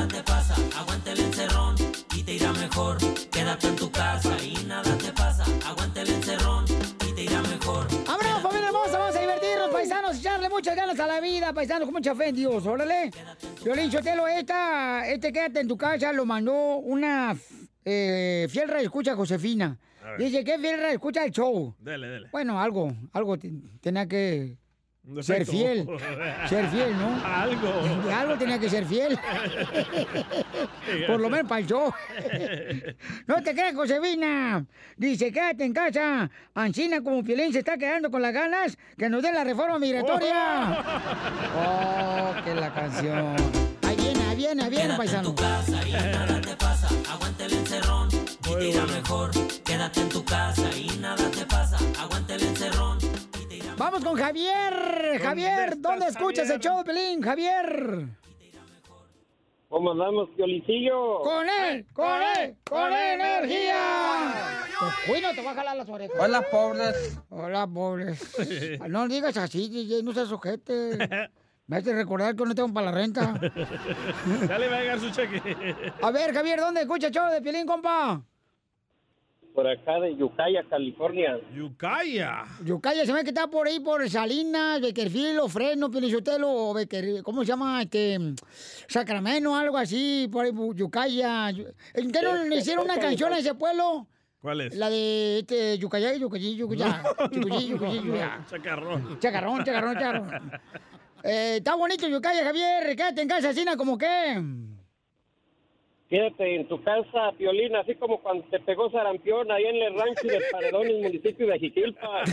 te irá mejor. Quédate en tu casa y nada te pasa. Aguanta el encerrón y te irá mejor. ¡Vámonos, familia hermosa! Vamos a divertirnos, paisanos, echarle muchas ganas a la vida, paisanos, con mucha fe en Dios, órale. Violín Sotelo, esta, este quédate en tu casa, lo mandó una eh, fiel escucha Josefina. Dice que fiel escucha el show. Dele, dele. Bueno, algo, algo te- tenía que Un ser defecto. fiel. Ser fiel, ¿no? Algo. Algo tenía que ser fiel. Por lo menos para el show. No te creas, Josefina. Dice, quédate en casa. Ancina como Piolín se está quedando con las ganas que nos dé la reforma migratoria. Oh, que la canción. Ahí viene, ahí viene, ahí viene, paisano. casa y nada te pasa. Aguanta el encerrón y te irá mejor. Quédate en tu casa y nada te pasa. Aguanta el encerrón. Vamos con Javier. Javier, ¿dónde escuchas el show, Pelín? Javier. ¿Cómo andamos, Piolincillo? ¡Con él! ¡Con él! ¡Con energía! Uy, no te va a jalar las orejas. Hola, pobres. Hola, pobres. No digas así, DJ, no seas sujete. Me hace recordar que no tengo para la renta. Ya le va a llegar su cheque. A ver, Javier, ¿dónde escucha el show de Piolín, compa? Por acá de Yucaya, California. Yucaya. Yucaya se ve que está por ahí, por Salinas, Beckerfield, o Fresno, Pielichotelo, o Becker, ¿cómo se llama? Este, Sacramento, algo así, por ahí, Yucaya. ¿En qué no le hicieron una canción a ese pueblo? ¿Cuál es? La de este, Yucaya, Yucayí, Yucayá, Yucayí, Yucayí, Yucayá. Chacarrón. Chacarrón, chacarrón, chacarrón. Eh, está bonito Yucaya, Javier, quédate en casa, Sina, como qué? Quédate en tu casa, Piolín, así como cuando te pegó sarampión ahí en el rancho de Paredón, en el municipio de Jiquilpa.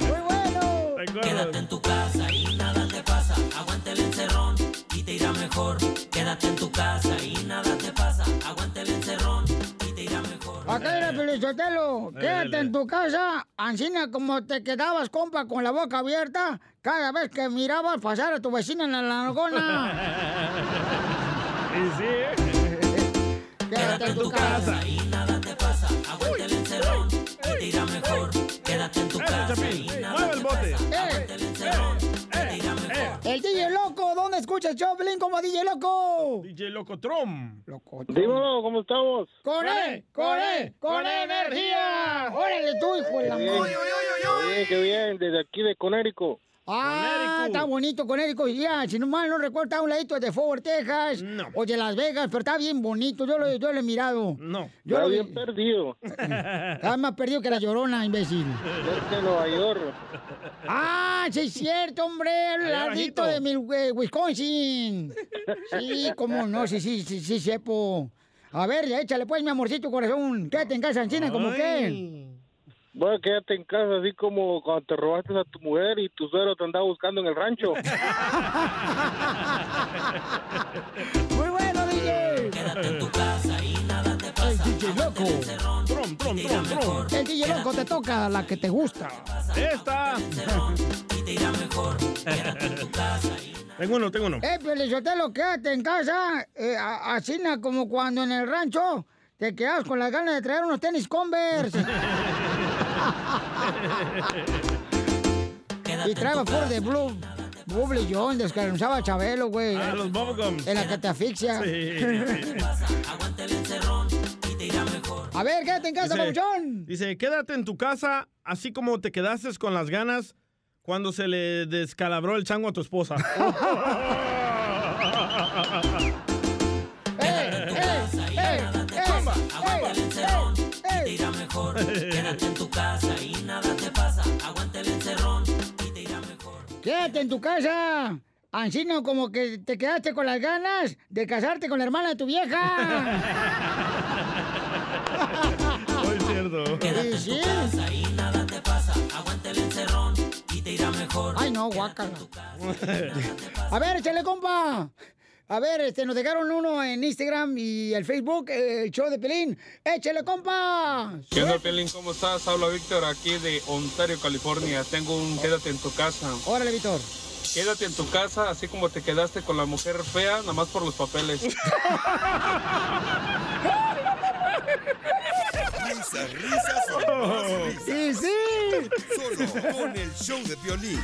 Muy bueno. Quédate en tu casa y nada te pasa. Aguanta el encerrón y te irá mejor. Quédate en tu casa y nada te pasa. Acá era Pelichotelo, quédate en tu casa, Ancina, como te quedabas, compa, con la boca abierta, cada vez que mirabas pasar a tu vecina en la largona. Y sí, ¿eh? Quédate en tu casa. y nada ¿dónde escuchas Choplin como DJ Loco? DJ Locotrom. Dímelo, ¿cómo estamos? ¡Con él! ¡Con él! ¡Con energía! ¡Órale tú, hijo de la madre! Qué bien, desde aquí de Conérico. Ah, está bonito con Érico. Ya, si no mal no recuerdo, está a un ladito de Fort Texas. O de Las Vegas, pero está bien bonito. Yo lo, yo lo he mirado. No. Yo Está lo bien perdido. Está más perdido que la llorona, imbécil. Nueva York. Ah, sí es cierto, hombre. Al Allá ladito de mi, eh, Wisconsin. Sí, cómo no, sí, sí, sí, sí, sepo. A ver, ya échale pues, mi amorcito corazón. Quédate en casa, Ancina, como que. Bueno, quédate en casa, así como cuando te robaste a tu mujer y tu suegro te andaba buscando en el rancho. Muy bueno, DJ. Quédate en tu casa y nada te pasa. El DJ loco. Trom, trom, trom, trom. El DJ loco te toca la que te gusta. Esta. Y te irá mejor. Quédate en tu casa y Tengo uno, tengo uno. Eh, Pelizotelo, quédate en casa, eh, así como cuando en el rancho te quedas con las ganas de traer unos tenis Converse. y traeba por de Blue. Buble John, descansaba a Chabelo, güey. Ah, los bubblegums. En la que te asfixia. Sí. Aguanta el encerrón y te irá mejor. A ver, quédate en casa, Dice- Pabuchón. Dice, quédate en tu casa, así como te quedaste con las ganas cuando se le descalabró el chango a tu esposa. Quédate en tu casa. Ancino, como que te quedaste con las ganas de casarte con la hermana de tu vieja. Muy cierto. Quédate en Sí, tu sí. casa y nada te pasa. Aguanta el encerrón y te irá mejor. Ay, no, guácala. A ver, échale, compa. A ver, este, nos dejaron uno en Instagram y el Facebook, el show de Pelín. Échale, compa. ¿Qué onda, Pelín? ¿Cómo estás? Habla Víctor aquí de Ontario, California. Tengo un quédate en tu casa. Órale, Víctor. Quédate en tu casa, así como te quedaste con la mujer fea, nada más por los papeles. Risas, risas más risas. Sí, sí. Solo con el show de violín.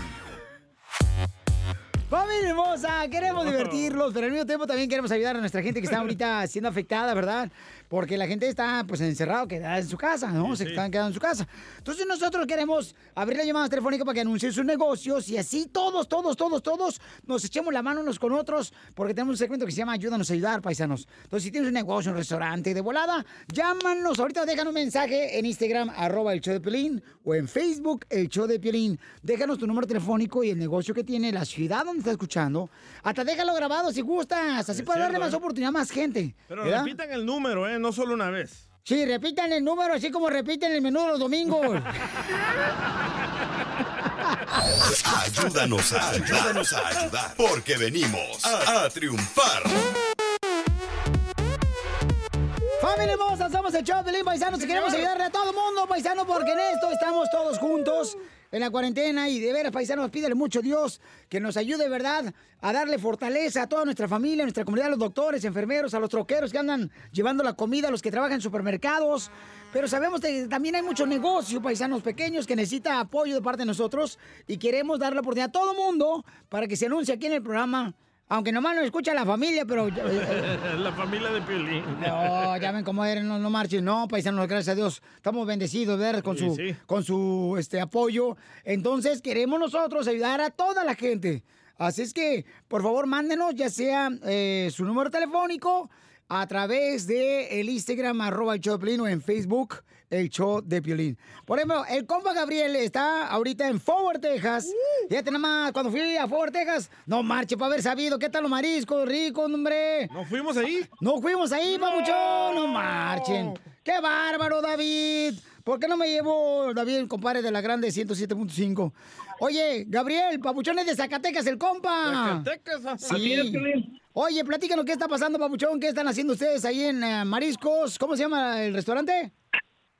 Familia hermosa, queremos divertirlos, pero al mismo tiempo también queremos ayudar a nuestra gente que está ahorita siendo afectada, ¿verdad? Porque la gente está pues encerrado, quedada en su casa, ¿no? Se están quedando en su casa. Entonces nosotros queremos abrir la llamada telefónica para que anuncien sus negocios y así todos, todos, todos, todos nos echemos la mano unos con otros porque tenemos un segmento que se llama Ayúdanos a ayudar, paisanos. Entonces si tienes un negocio, un restaurante de volada, llámanos ahorita, dejan un mensaje en Instagram, arroba el show de Piolín, o en Facebook, el show de Piolín. Déjanos tu número telefónico y el negocio que tiene, la ciudad donde estás escuchando. Hasta déjalo grabado si gustas, así Es para darle más ¿eh? oportunidad a más gente. Pero ¿verdad? repitan el número, ¿eh? No solo una vez. Sí, repitan el número así como repiten el menú de los domingos. Ayúdanos a ayudar. Ayúdanos a ayudar. Porque venimos a, a triunfar. Familia hermosa, somos el show de Paisanos y queremos ayudarle a todo el mundo, paisano, porque en esto estamos todos juntos en la cuarentena y de veras, paisanos, pídele mucho a Dios que nos ayude, ¿verdad?, a darle fortaleza a toda nuestra familia, a nuestra comunidad, a los doctores, enfermeros, a los troqueros que andan llevando la comida, a los que trabajan en supermercados. Pero sabemos que también hay mucho negocio, paisanos pequeños, que necesita apoyo de parte de nosotros y queremos darle la oportunidad a todo mundo para que se anuncie aquí en el programa. Aunque nomás nos escucha la familia, pero... eh, La familia de Piolín. no, ya ven cómo eran, no, no marchen. No, paisanos, gracias a Dios. Estamos bendecidos, ¿verdad? Con Sí, su, sí. con su este, apoyo. Entonces, queremos nosotros ayudar a toda la gente. Así es que, por favor, mándenos ya sea eh, su número telefónico a través de el Instagram, arroba Piolín, o en Facebook, el show de Piolín. Por ejemplo, el compa Gabriel está ahorita en Forward, Texas. Fíjate nada más, cuando fui a Forward, Texas, no marche para haber sabido qué tal los mariscos, ricos, hombre. ¿No fuimos ahí? No fuimos ahí, papuchón, no marchen. ¡Qué bárbaro, David! ¿Por qué no me llevó David, el compadre de la grande 107.5? Oye, Gabriel, papuchón es de Zacatecas, el compa. Zacatecas, Así Sí. Oye, platícanos qué está pasando, papuchón. ¿Qué están haciendo ustedes ahí en eh, Mariscos? ¿Cómo se llama el restaurante?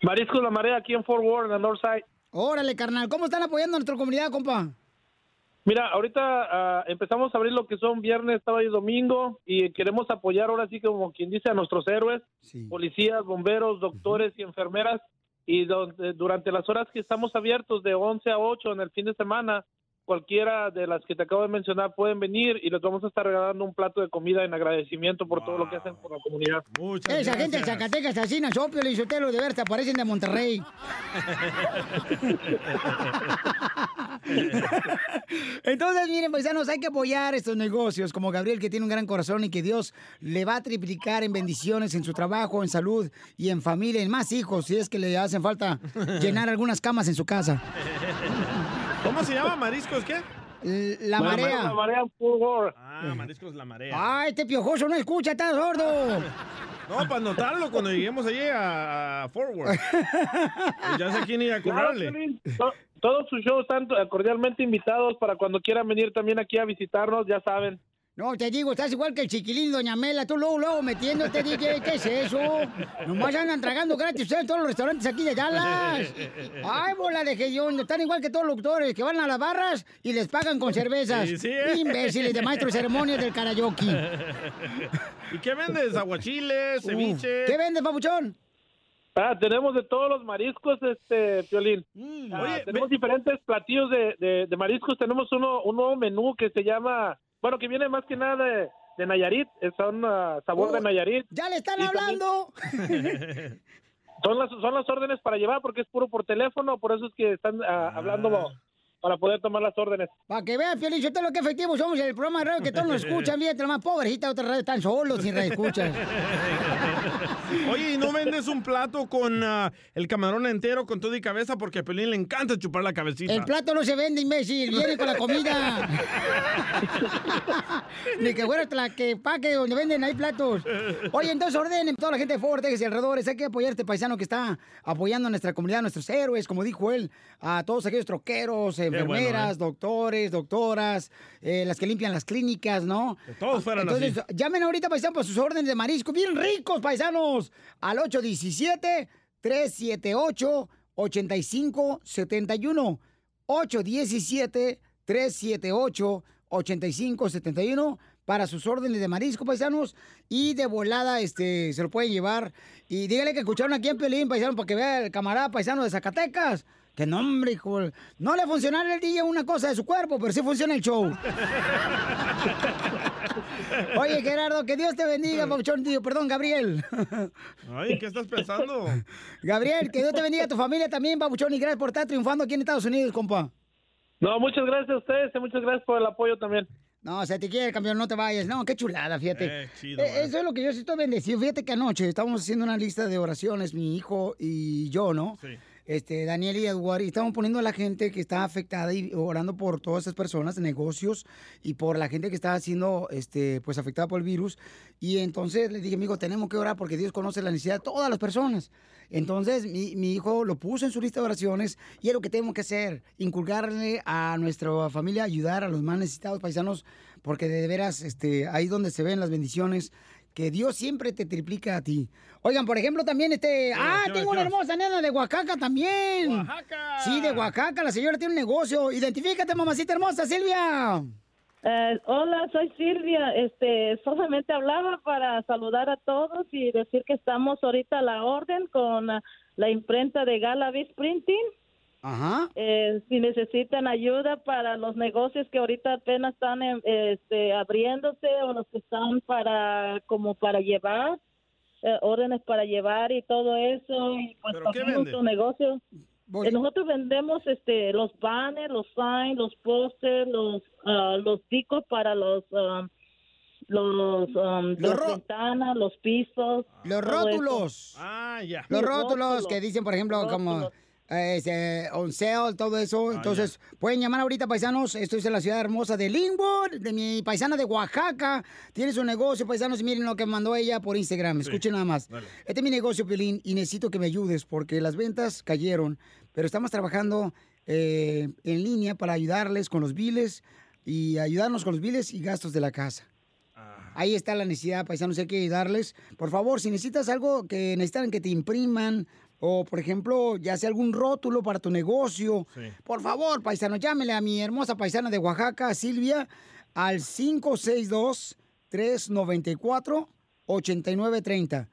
Mariscos La Marea aquí en Fort Worth, en la Northside. Órale, carnal. ¿Cómo están apoyando a nuestra comunidad, compa? Mira, ahorita ah, empezamos a abrir lo que son viernes, sábado y domingo y queremos apoyar ahora sí como quien dice a nuestros héroes, policías, bomberos, doctores y enfermeras y donde- durante las horas que estamos abiertos de 11 a 8 en el fin de semana, cualquiera de las que te acabo de mencionar pueden venir y les vamos a estar regalando un plato de comida en agradecimiento por todo lo que hacen por la comunidad. Esa gente de Zacatecas así, Sopio, y Sotelo, de ver, te aparecen de Monterrey. Entonces, miren, paisanos, hay que apoyar estos negocios como Gabriel, que tiene un gran corazón y que Dios le va a triplicar en bendiciones en su trabajo, en salud y en familia, en más hijos, si es que le hacen falta llenar algunas camas en su casa. ¿Cómo se llama? ¿Mariscos qué? La marea. La marea Fútbol. Ah, mariscos la marea. Ah, este piojoso no escucha, está sordo. No, para anotarlo cuando lleguemos allí a, a Forward. Y ya sé quién ir a cobrarle. Todos sus shows están cordialmente invitados para cuando quieran venir también aquí a visitarnos, ya saben. No, te digo, estás igual que el chiquilín, doña Mela, tú luego, luego metiéndote, DJ, ¿qué es eso? Nomás andan tragando gratis ustedes en todos los restaurantes aquí de Dallas. Ay, bola de gellón, están igual que todos los doctores, que van a las barras y les pagan con cervezas. Sí, sí, ¿eh? Imbéciles de maestro de ceremonias del karaoke. ¿Y qué vendes? ¿Aguachiles? ¿Ceviche? ¿Qué vendes, papuchón? Ah, tenemos de todos los mariscos, este, Piolín. Ah, Oye, tenemos diferentes platillos de, de- de mariscos. Tenemos uno, un nuevo menú que se llama, bueno, que viene más que nada de, de Nayarit. Es un ah, sabor de Oh, Nayarit. ¡Ya le están Y también- hablando! Son las, son las órdenes para llevar porque es puro por teléfono, por eso es que están ah, hablando para poder tomar las órdenes. Para que vean, Piolín, yo lo que efectivo somos el programa de radio que todos nos escuchan, fíjate, la más pobrecita, otra radio están solos sin escuchas. Oye, ¿y no vendes un plato con ah, el camarón entero con todo y cabeza? Porque a Pelín le encanta chupar la cabecita. El plato no se vende, imbécil, viene con la comida. Ni que fuera la que paque donde venden ahí platos. Oye, entonces ordenen toda la gente de Texas y alrededores. Hay que apoyar a este paisano que está apoyando a nuestra comunidad, a nuestros héroes, como dijo él, a todos aquellos troqueros, enfermeras, ¿eh? doctores, doctoras, eh, las que limpian las clínicas, ¿no? Que todos fueran Entonces, así. llamen ahorita, paisanos, por sus órdenes de marisco. Bien ricos, paisanos. Al 817-378-8571. 817-378-8571 para sus órdenes de marisco, paisanos. Y de volada, este, se lo pueden llevar. Y dígale que escucharon aquí en Pelín, paisano, para que vea el camarada paisano de Zacatecas. Que nombre, hijo. No le funcionará el día una cosa de su cuerpo, pero sí funciona el show. Oye, Gerardo, que Dios te bendiga, Pauchón, tío. Perdón, Gabriel. Ay, ¿qué estás pensando? Gabriel, que Dios te bendiga a tu familia también, Pabuchón, y gracias por estar triunfando aquí en Estados Unidos, compa. No, muchas gracias a ustedes y muchas gracias por el apoyo también. No, se te quiere, campeón, no te vayas. No, qué chulada, fíjate. Eh, chido, Eh, Eso es lo que yo sí estoy bendecido. Fíjate que anoche estábamos haciendo una lista de oraciones, mi hijo y yo, ¿no? Sí. Este, Daniel y Edward, y estábamos poniendo a la gente que está afectada y orando por todas esas personas, negocios, y por la gente que está siendo, este, pues, afectada por el virus. Y entonces le dije, amigo, tenemos que orar porque Dios conoce la necesidad de todas las personas. Entonces, mi, mi hijo lo puso en su lista de oraciones y es lo que tenemos que hacer, inculcarle a nuestra familia, ayudar a los más necesitados paisanos, porque de veras, este, ahí donde se ven las bendiciones, que Dios siempre te triplica a ti. Oigan, por ejemplo, también este... ah, ¿qué tengo una hermosa nena de Oaxaca también. ¡Oaxaca! Sí, de Oaxaca, la señora tiene un negocio. Identifícate, mamacita hermosa, Silvia. Eh, hola, soy Silvia. Este, solamente hablaba para saludar a todos y decir que estamos ahorita a la orden con la imprenta de Galavis Printing. Ajá. Eh, si necesitan ayuda para los negocios que ahorita apenas están este, abriéndose o los que están para como para llevar eh, órdenes para llevar y todo eso y pues nuestro negocio Eh, nosotros vendemos este los banners los signs los pósters los ah, los picos para los ah, los um, las ventanas los pisos Los eso. rótulos. Ah, ya. Los rótulos rótulos. que dicen, por ejemplo, como. Eh, on sale, todo eso. Ah, Entonces, pueden llamar ahorita, paisanos. Esto es en la ciudad hermosa de Linwood, de mi paisana de Oaxaca. Tiene su negocio, paisanos, y miren lo que mandó ella por Instagram. Escuchen nada más. dale. Este es mi negocio, Pilín, y necesito que me ayudes porque las ventas cayeron, pero estamos trabajando eh, en línea para ayudarles con los biles y ayudarnos con los biles y gastos de la casa. Ahí está la necesidad, paisanos, hay que ayudarles. Por favor, si necesitas algo que necesitan que te impriman, o por ejemplo, ya sea algún rótulo para tu negocio, por favor, paisano, llámele a mi hermosa paisana de Oaxaca, Silvia, al 562-394-8930.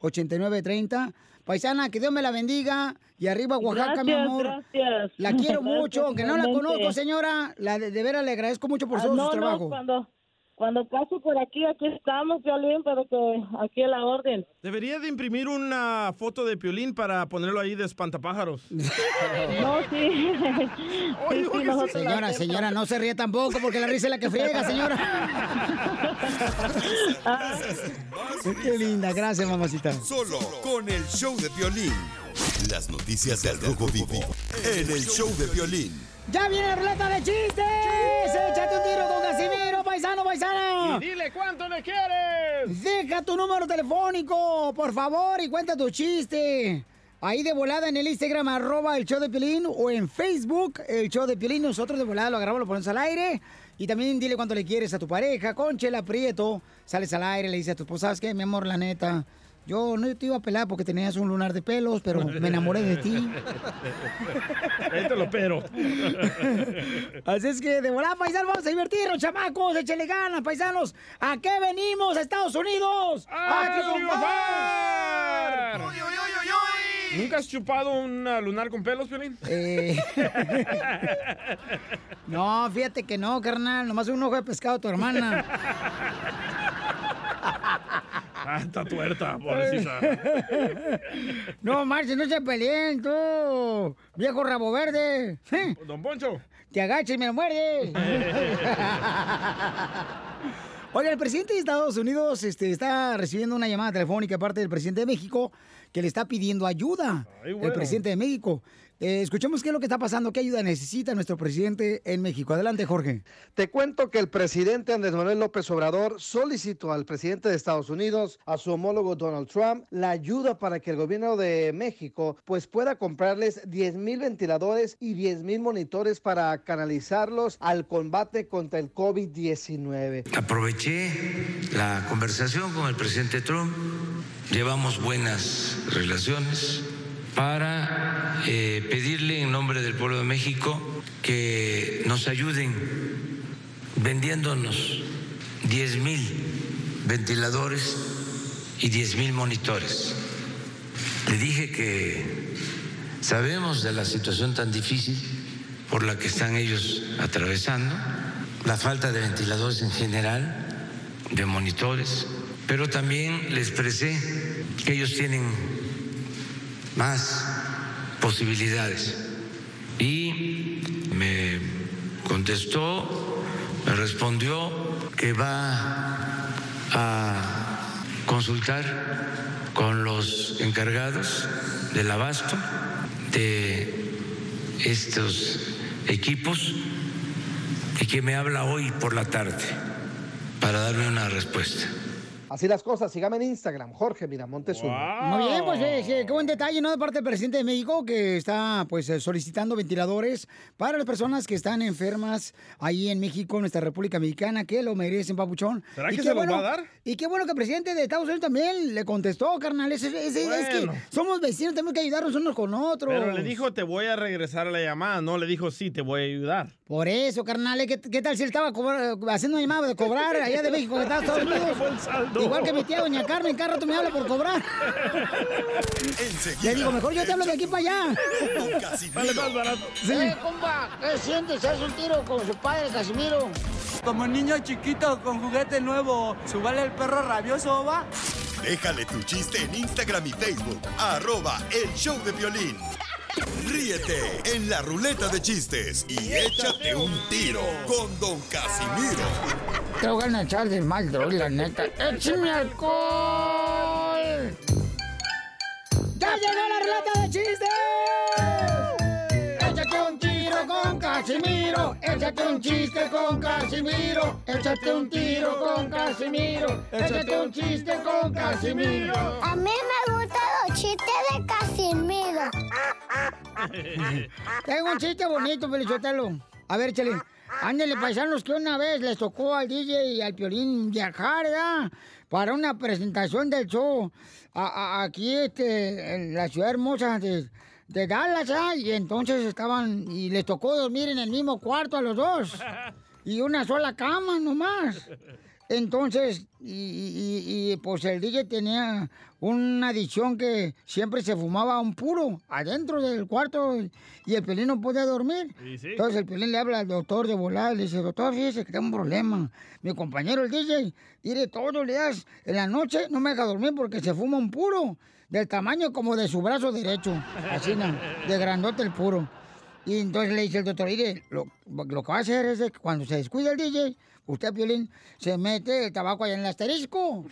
562-394-8930. Paisana, que Dios me la bendiga. Y arriba Oaxaca, mi amor. gracias. La quiero Gracias, mucho, aunque no la conozco, señora. La de, de veras le agradezco mucho por Ah, no, su no, trabajo. cuando, Cuando paso por aquí, aquí estamos, Violín, pero que aquí a la orden. Debería de imprimir una foto de Piolín para ponerlo ahí de espantapájaros. No, sí. Sí, sí, nosotros Señora, señora, no se ríe tampoco porque la risa es la que friega, señora. Qué linda, gracias, mamacita. Solo con el show de violín. Las noticias del Rojo Vivo en el show de violín. ¡Ya viene la ruleta de chistes! ¡Échate un tiro con Casimiro, paisano, paisana! Y dile cuánto le quieres. Deja tu número telefónico, por favor, y cuenta tu chiste. Ahí de volada en el Instagram, arroba el show de Piolín, o en Facebook, el show de Piolín. Nosotros de volada lo agarramos, lo ponemos al aire. Y también dile cuánto le quieres a tu pareja, Conchela Prieto. Sales al aire, le dices a tu esposa, ¿sabes qué, mi amor, la neta? Yo no te iba a pelar porque tenías un lunar de pelos, pero me enamoré de ti. Te lo pero. Así es que de volada, paisanos, vamos a divertirnos, chamacos, échale ganas, paisanos. ¿A qué venimos, Estados Unidos? ¡A triunfar! ¿Nunca has chupado un lunar con pelos, Piolín? Eh. No, fíjate que no, carnal, nomás un ojo de pescado a tu hermana. Ah, está tuerta, pobrecita. No, Marce, no se peleen, tú. Viejo rabo verde. Don Poncho. Te agachas y me lo muerdes. Oiga, el presidente de Estados Unidos este, está recibiendo una llamada telefónica de parte del presidente de México que le está pidiendo ayuda. bueno. El presidente de México. Eh, escuchemos qué es lo que está pasando, qué ayuda necesita nuestro presidente en México. Adelante, Jorge. Te cuento que el presidente Andrés Manuel López Obrador solicitó al presidente de Estados Unidos, a su homólogo Donald Trump, la ayuda para que el gobierno de México pues pueda comprarles 10 mil ventiladores y 10 mil monitores para canalizarlos al combate contra el COVID-19. Aproveché la conversación con el presidente Trump, llevamos buenas relaciones para eh, pedirle en nombre del pueblo de México que nos ayuden vendiéndonos 10 mil ventiladores y 10 mil monitores. Le dije que sabemos de la situación tan difícil por la que están ellos atravesando, la falta de ventiladores en general, de monitores, pero también le expresé que ellos tienen más posibilidades. Y me contestó, me respondió que va a consultar con los encargados del abasto de estos equipos y que me habla hoy por la tarde para darme una respuesta. Así las cosas, sígame en Instagram, Jorge Miramontes uno. Muy bien, pues eh, qué buen detalle, ¿no? De parte del presidente de México que está pues eh, solicitando ventiladores para las personas que están enfermas ahí en México, nuestra República Mexicana, que lo merecen, papuchón. ¿Será Y que qué se los bueno- va a dar? Y qué bueno que el presidente de Estados Unidos también le contestó, carnal. Es, es- es- es que Bueno. somos vecinos, tenemos que ayudarnos unos con otros. Pero le dijo, te voy a regresar a la llamada. No le dijo, sí, te voy a ayudar. Por eso, carnal, ¿qué, qué tal si él estaba haciendo una llamada de cobrar allá de México, que está Estados Unidos? acabó el saldo. Igual que mi tía Doña Carmen, cada rato me habla por cobrar. Le digo, mejor yo te hablo de aquí para allá. Vale más barato. Eh, compa, ¿qué sientes? ¿Haz un tiro con su padre, Casimiro? Como niño chiquito con juguete nuevo, ¿subale el perro rabioso, va? Déjale tu chiste en Instagram y Facebook, arroba el show de violín. Ríete en la ruleta de chistes y échate un tiro con Don Casimiro. Te voy a echar de mal, droga, la neta. ¡Échame alcohol! ¡Ya llegó la relata de chistes! Casimiro! ¡Échate un chiste con Casimiro! ¡Échate un tiro con Casimiro! ¡Échate un chiste con Casimiro! A mí me gustan los chistes de Casimiro. Tengo un chiste bonito, Pelichotelo. A ver, échale. Ándale, paisanos, que una vez les tocó al DJ y al Piolín viajar, ¿verdad? Para una presentación del show a- a- aquí, este, en la ciudad hermosa de, de Dallas, ¿ah? Y entonces estaban, y les tocó dormir en el mismo cuarto a los dos. Y una sola cama nomás. Entonces, y, y- y, pues el DJ tenía una adicción que siempre se fumaba un puro adentro del cuarto y el pelín no podía dormir. Sí, sí. Entonces el pelín le habla al doctor de volar, le dice, doctor, fíjese que tengo un problema. Mi compañero el DJ, mire, todos los días en la noche no me deja dormir porque se fuma un puro del tamaño como de su brazo derecho. Así, ¿no? de grandote el puro. Y entonces le dice el doctor, mire, lo, lo que va a hacer es que cuando se descuida el DJ, usted, Piolín, se mete el tabaco allá en el asterisco.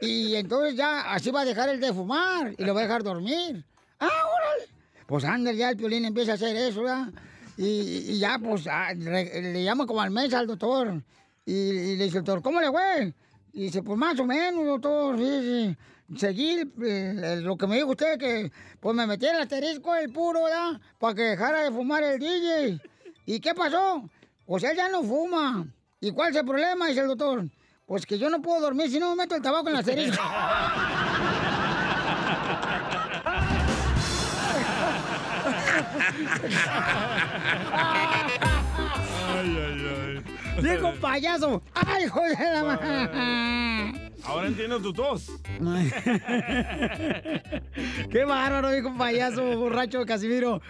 Y entonces ya así va a dejar el de fumar y lo va a dejar dormir. ¡Ah, órale! Pues anda, ya el Piolín empieza a hacer eso, ¿verdad? Y, ya, pues, ah, le llama como al mes al doctor. Y, y le dice el doctor, ¿cómo le fue? Y dice, pues más o menos, doctor, sí, sí. Seguí eh, lo que me dijo usted, que pues me metí el asterisco, el puro, ¿verdad? Para que dejara de fumar el DJ. ¿Y qué pasó? Pues él ya no fuma. ¿Y cuál es el problema? Dice el doctor. Pues que yo no puedo dormir si no me meto el tabaco en el asterisco. Ay, ay, ay. Dijo payaso. ¡Ay, hijo de la Ahora entiendo tu tos. Qué bárbaro, dijo payaso, borracho Casimiro.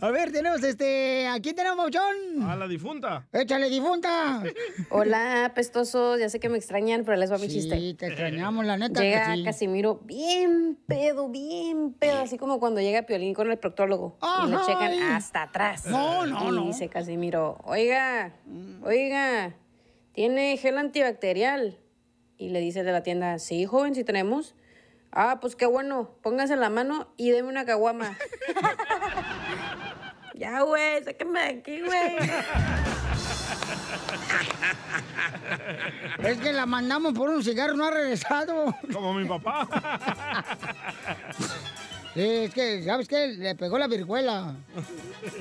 A ver, tenemos este. ¿A quién tenemos, Mauchón? A la difunta. Échale, difunta. Hola, apestosos. Ya sé que me extrañan, pero les va mi Sí, chiste. te extrañamos, la neta. Llega que sí. Casimiro bien pedo, bien pedo, así como cuando llega Piolín con el proctólogo y le Ay. checan hasta atrás. No, no, y no. dice Casimiro, oiga, oiga, ¿tiene gel antibacterial? Y le dice de la tienda, sí, joven, sí tenemos. Ah, pues qué bueno, póngase la mano y deme una caguama. ya, güey, sáquenme de aquí, güey. Es que la mandamos por un cigarro, no ha regresado. Como mi papá. Sí, es que, ¿sabes qué? Le pegó la viruela.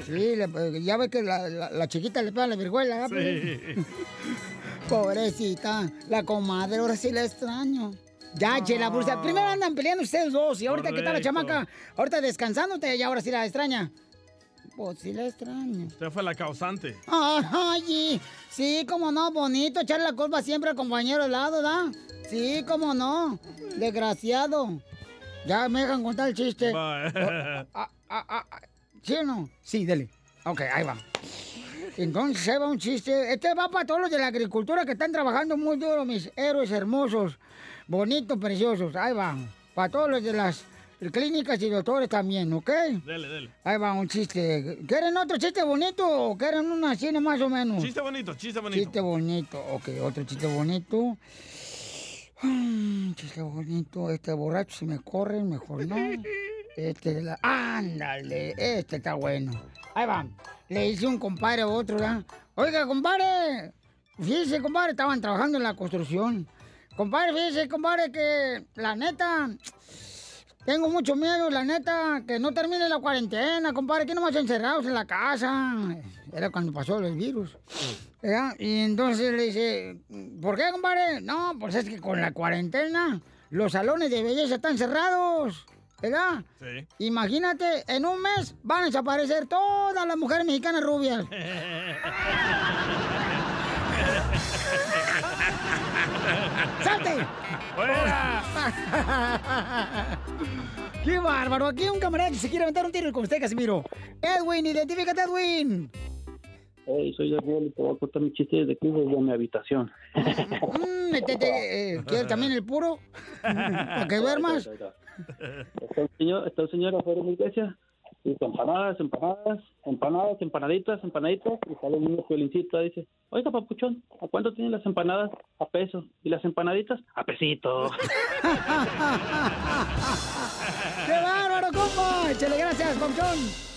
Sí, le ya ves que la, la- la chiquita le pega la viruela. ¿verdad, Piolín? Pobrecita, la comadre, ahora sí la extraño. Ya, chela, pues, primero andan peleando ustedes dos y ahorita, ¿qué tal la chamaca? Ahorita descansándote y ahora sí la extraña. Pues sí la extraño. Usted fue la causante. Ay, sí, cómo no, bonito, echarle la culpa siempre al compañero al lado, ¿da? Sí, cómo no, desgraciado. Ya me dejan contar el chiste. Ah, ah, ah, ah, ¿Sí o no? Sí, dele. Ok, ahí va. Entonces, ahí va un chiste. Este va para todos los de la agricultura que están trabajando muy duro, mis héroes hermosos, bonitos, preciosos. Ahí va. Para todos los de las clínicas y doctores también, ¿ok? Dele, dele. Ahí va un chiste. ¿Quieren otro chiste bonito o quieren una así más o menos? Chiste bonito, chiste bonito. Chiste bonito. Ok, otro chiste bonito. Mm, Chiste bonito. Este borracho, si me corren, mejor no. Este la... Ándale, este está bueno. Ahí va. Le hice un compadre a otro, ¿verdad? Oiga, compadre. Fíjese, compadre, estaban trabajando en la construcción. Compadre, fíjese, compadre, que la neta... Tengo mucho miedo, la neta, que no termine la cuarentena, compadre, que no más encerrados en la casa. Era cuando pasó el virus. ¿verdad? Y entonces le dice, ¿por qué, compadre? No, pues es que con la cuarentena los salones de belleza están cerrados, ¿verdad? Sí. Imagínate, en un mes van a desaparecer todas las mujeres mexicanas rubias. ¡Salte! ¡Qué bárbaro! Aquí hay un camarada que se quiere aventar un tiro con usted, Casimiro. Edwin, identifícate, Edwin. Hey, soy Gabriel y te voy a contar mi chiste desde aquí, desde mi habitación. Mm, eh, ¿Quieres también el puro? ¿Para que duermas? Está el señor, está el señor afuera de la iglesia, y dice, empanadas, empanadas, empanadas, empanaditas, empanaditas, y sale un niño violincito, dice, oiga, papuchón, ¿a cuánto tienen las empanadas? A peso. ¿Y las empanaditas? A pesito. ¡Qué bárbaro, compa! Échale gracias, Pomchón.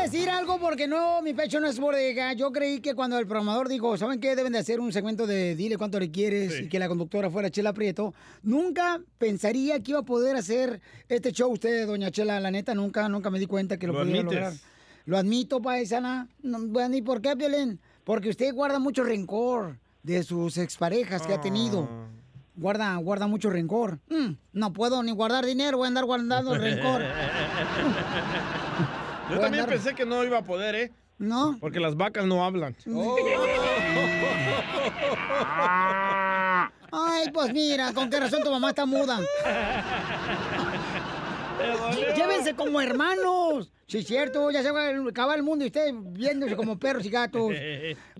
decir algo porque no, mi pecho no es bodega. Yo creí que cuando el programador dijo, ¿saben qué? Deben de hacer un segmento de dile cuánto le quieres y que la conductora fuera Chela Prieto. Nunca pensaría que iba a poder hacer este show usted, doña Chela. La neta, nunca, nunca me di cuenta que lo, Lo podía admites. lograr. Lo admito, paisana. No, bueno, ¿y por qué, Violín? Porque usted guarda mucho rencor de sus exparejas que ha tenido. Guarda, guarda mucho rencor. Mm, no puedo ni guardar dinero, voy a andar guardando rencor. Yo también pensé que no iba a poder, ¿eh? No. Porque las vacas no hablan. Ay, pues mira, con qué razón tu mamá está muda. Llévense como hermanos. Sí, es cierto, ya se va a acabar el mundo y ustedes viéndose como perros y gatos.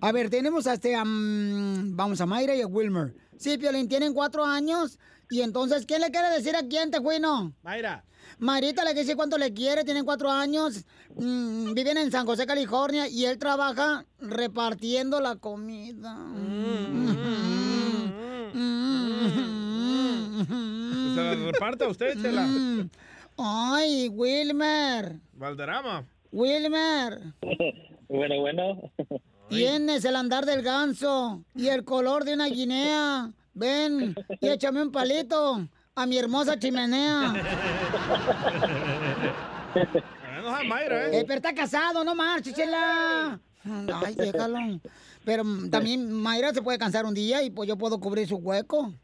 A ver, tenemos hasta a, mm, vamos a Mayra y a Wilmer. Sí, Piolín, tienen cuatro años. Y entonces, ¿quién le quiere decir a quién, Tejuino? Mayra. Marita le dice cuánto le quiere, tienen cuatro años, mm, viven en San José, California, y él trabaja repartiendo la comida. Se la reparta a usted, Chela. Mm. Ay, Wilmer, Valderrama. Wilmer, Bueno, bueno. tienes el andar del ganso y el color de una guinea. Ven y échame un palito a mi hermosa chimenea. No a Mayra, Eh, ¿eh? pero está casado, no marches, chela. Ay, déjalo. Pero mm, también Mayra se puede cansar un día y pues yo puedo cubrir su hueco.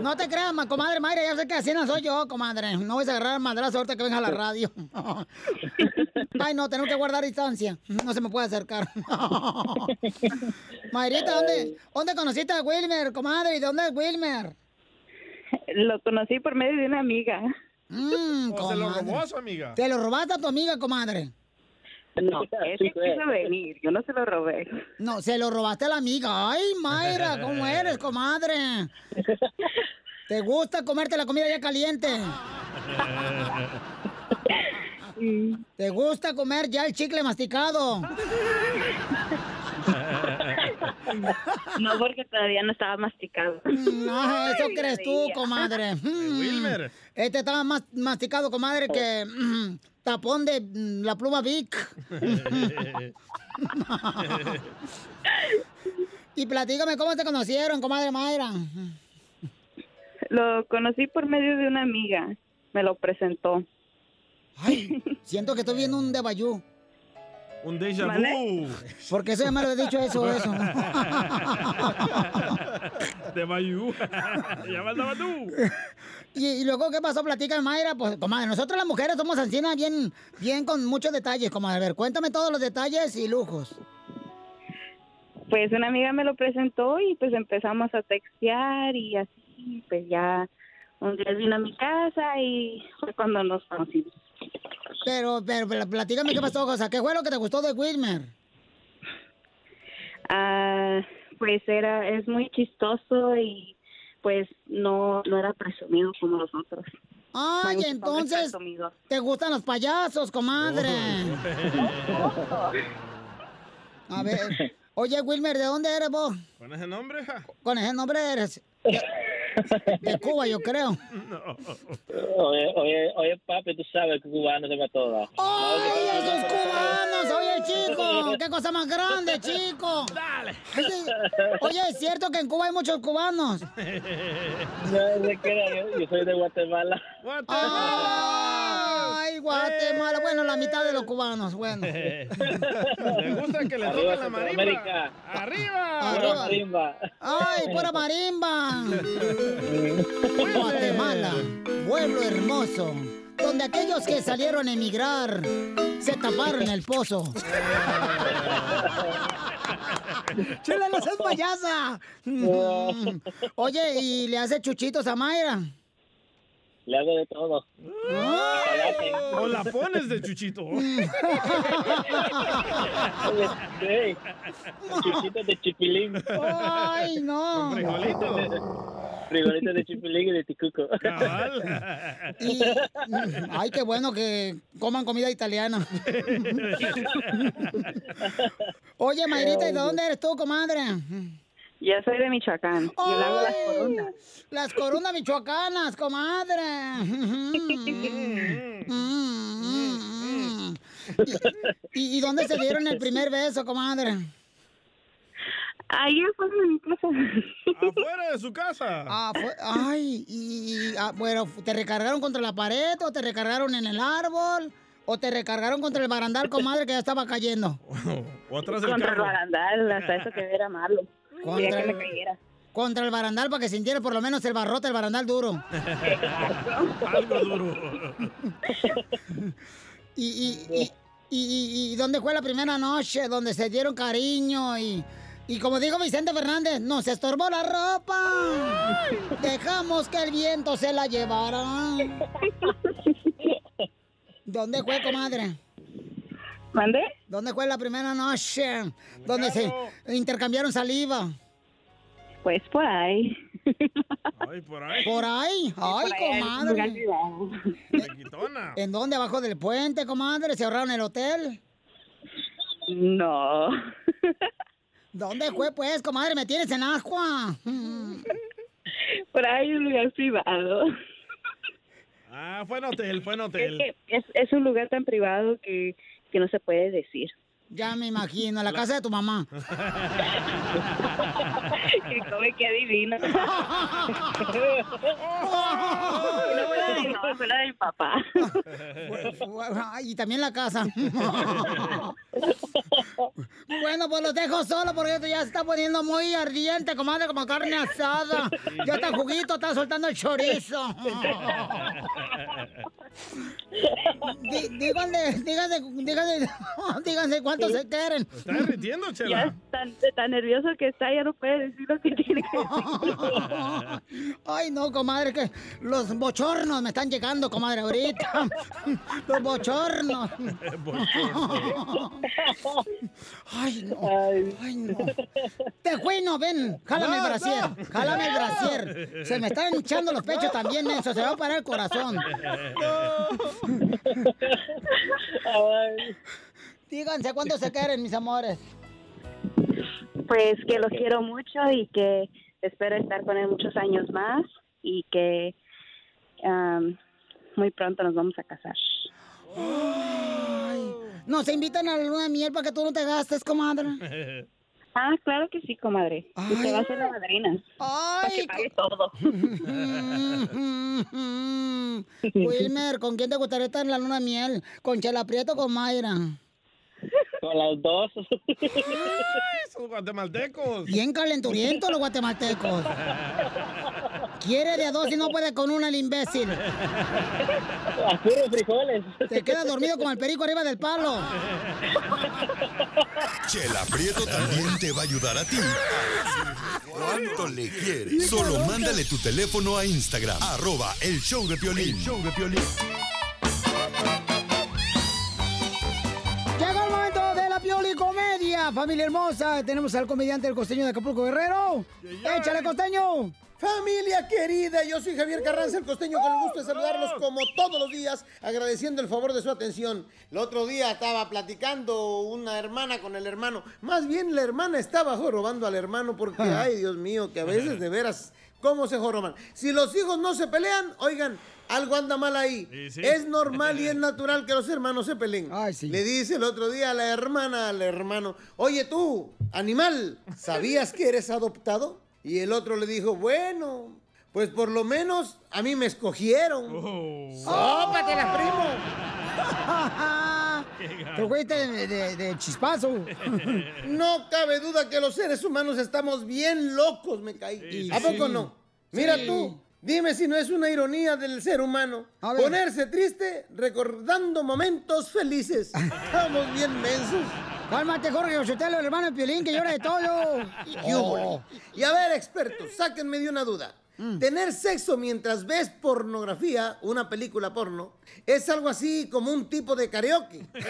No te creas, ma- comadre Mayra, ya sé que así no soy yo, comadre. No voy a agarrar madrazo ahorita que venga a la radio. Ay, no, tenemos que guardar distancia. No se me puede acercar. Mayrita, ¿dónde, ¿dónde conociste a Wilmer, comadre? ¿Y dónde es Wilmer? Lo conocí por medio de una amiga. Mm, ¿O se lo robó a su amiga? ¿Te lo robaste a tu amiga, comadre? No, ese quiso venir, yo no se lo robé. No, se lo robaste a la amiga. Ay, Mayra, ¿cómo eres, comadre? ¿Te gusta comerte la comida ya caliente? ¿Te gusta comer ya el chicle masticado? No, porque todavía no estaba masticado. No, eso crees tú, comadre. Mm. Wilmer. Este estaba más masticado, comadre, que mm, tapón de mm, la pluma Vic. y platícame cómo te conocieron, comadre Mayra. Lo conocí por medio de una amiga. Me lo presentó. Ay, siento que estoy viendo un debayú. Un déjà vu. Porque eso ya me lo he dicho eso, eso. De Mayú. ya faltaba tú. Y, y luego, ¿qué pasó? Platica, Mayra. Pues, comadre, nosotros las mujeres somos ancianas bien, bien con muchos detalles, comadre. A ver, cuéntame todos los detalles y lujos. Pues una amiga me lo presentó y pues empezamos a textear y así, pues ya un día vino a mi casa y fue cuando nos conocimos. Pero, pero, pero platícame qué pasó, o sea, ¿qué fue lo que te gustó de Wilmer? Ah, pues era, es muy chistoso y pues no, no era presumido como los otros. Ay, entonces. ¿te gustan los payasos, comadre? A ver, oye, Wilmer, ¿de dónde eres vos? ¿Con ese nombre? ja? Con ese nombre eres de, Cuba, yo creo. Oye, oye, oye, papi, tú sabes que cubano se va toda. ¡Ay, esos cubanos! Oye, chico, qué cosa más grande, chico. Dale. Oye, ¿es cierto que en Cuba hay muchos cubanos? No se queda, yo, yo soy de Guatemala. Ay, Guatemala. Bueno, la mitad de los cubanos, bueno. Le gusta que le Arriba toquen la marimba. ¡Arriba! Arriba. Marimba. ¡Ay, pura marimba! Guatemala, pueblo hermoso, donde aquellos que salieron a emigrar se taparon el pozo. ¡Chela, no seas payasa! Oye, ¿y le hace chuchitos a Mayra? Le hago de todo. O la pones de chuchito. Sí. Chuchitos de chipilín. ¡Ay, no! Frijolitos de chipilín y de ticuco. Y- ay, qué bueno que coman comida italiana. Oye, Mayrita, ¿y de dónde eres tú, comadre? Yo soy de Michoacán. Yo le hago las Ay, corundas. Las corundas michoacanas, comadre. Mm, mm. ¿Y, y dónde se dieron el primer beso, comadre? Ahí afuera de mi casa. Afuera de su casa. Ah, fue- ay, y, y, ah, bueno, ¿te recargaron contra la pared o te recargaron en el árbol? ¿O te recargaron contra el barandal, comadre, que ya estaba cayendo? O atrás del Contra el barandal, hasta eso que era malo. Que me el, cayera. contra el barandal para que sintiera por lo menos el barrote, el barandal duro. Algo duro. ¿Y, y, y, y, y- y dónde fue la primera noche donde se dieron cariño? Y, y como dijo Vicente Fernández, nos estorbó la ropa. Dejamos que el viento se la llevara. ¿Dónde fue, comadre? ¿Mande? ¿Dónde fue la primera noche donde se intercambiaron saliva? Pues por ahí. Ay, por ahí. ¿Por ahí? Ay, por comadre. ¿En dónde? ¿Abajo del puente, comadre? ¿Se ahorraron el hotel? No. ¿Dónde fue, pues, comadre? ¿Me tienes en agua? Por ahí un lugar privado. Ah, fue en hotel, fue en Es, hotel. que es, es un lugar tan privado que, que no se puede decir. Ya me imagino, la casa de tu mamá. que come que adivina. no fue la papá. Y también la casa. bueno, pues los dejo solo porque esto ya se está poniendo muy ardiente, comadre, como carne asada. Ya está juguito, está soltando el chorizo. Dí- díganle, díganle, díganle, díganse cuántos se quieren. Está derritiendo, Ya Chela. es tan, tan nervioso que está, ya no puede decir lo que tiene que decir. Ay, no, comadre, que los bochornos me están llegando, comadre, ahorita. Los bochornos. Ay, no. Ay, no. Tejuino, ven, jálame el brasier. no. Jálame el brasier. Se me están hinchando los pechos también, eso. Se va a parar el corazón. Díganse cuánto se quieren, mis amores. Pues que lo quiero mucho y que espero estar con él muchos años más y que am, muy pronto nos vamos a casar. Ay, nos invitan a la luna de miel para que tú no te gastes, comadre. Ah, claro que sí, comadre. Usted va a ser la madrina. Para que pague todo. Wilmer, ¿con quién te gustaría estar en la luna de miel? ¿Con Chela Prieto o con Mayra? Con las dos. Esos guatemaltecos. Bien calenturientos los guatemaltecos. Quiere de a dos y no puede con una el imbécil. A puros frijoles. Te quedas dormido como el perico arriba del palo. Chela Prieto también te va a ayudar a ti. ¿Cuánto le quieres? Solo mándale tu teléfono a Instagram, arroba el show de Piolín. El show de Piolín. Pioli comedia, familia hermosa. Tenemos al comediante del costeño de Acapulco Guerrero. ¡Échale, costeño! Familia querida, yo soy Javier Carranza, el costeño, con el gusto de saludarlos como todos los días, agradeciendo el favor de su atención. El otro día estaba platicando una hermana con el hermano, más bien la hermana estaba jorobando al hermano porque, ay Dios mío, que a veces de veras, ¿cómo se joroban? Si los hijos no se pelean, oigan, algo anda mal ahí. sí. Es normal y es natural que los hermanos se peleen. Le dice el otro día a la hermana al hermano, oye tú, animal, ¿sabías que eres adoptado? Y el otro le dijo, bueno, pues por lo menos a mí me escogieron. ¡Sópatelas, primo! Te fuiste de, de- de chispazo. No cabe duda que los seres humanos estamos bien locos, me caí. Sí, ¿A poco sí. no? Mira Sí. tú, dime si no es una ironía del ser humano. Ponerse triste recordando momentos felices. Estamos bien mensos. Cálmate, Jorge Osotelo, el hermano de Piolín, que llora de todo. ¿Qué hubo? Y a ver, expertos, sáquenme de una duda. Tener sexo mientras ves pornografía, una película porno, es algo así como un tipo de karaoke. Es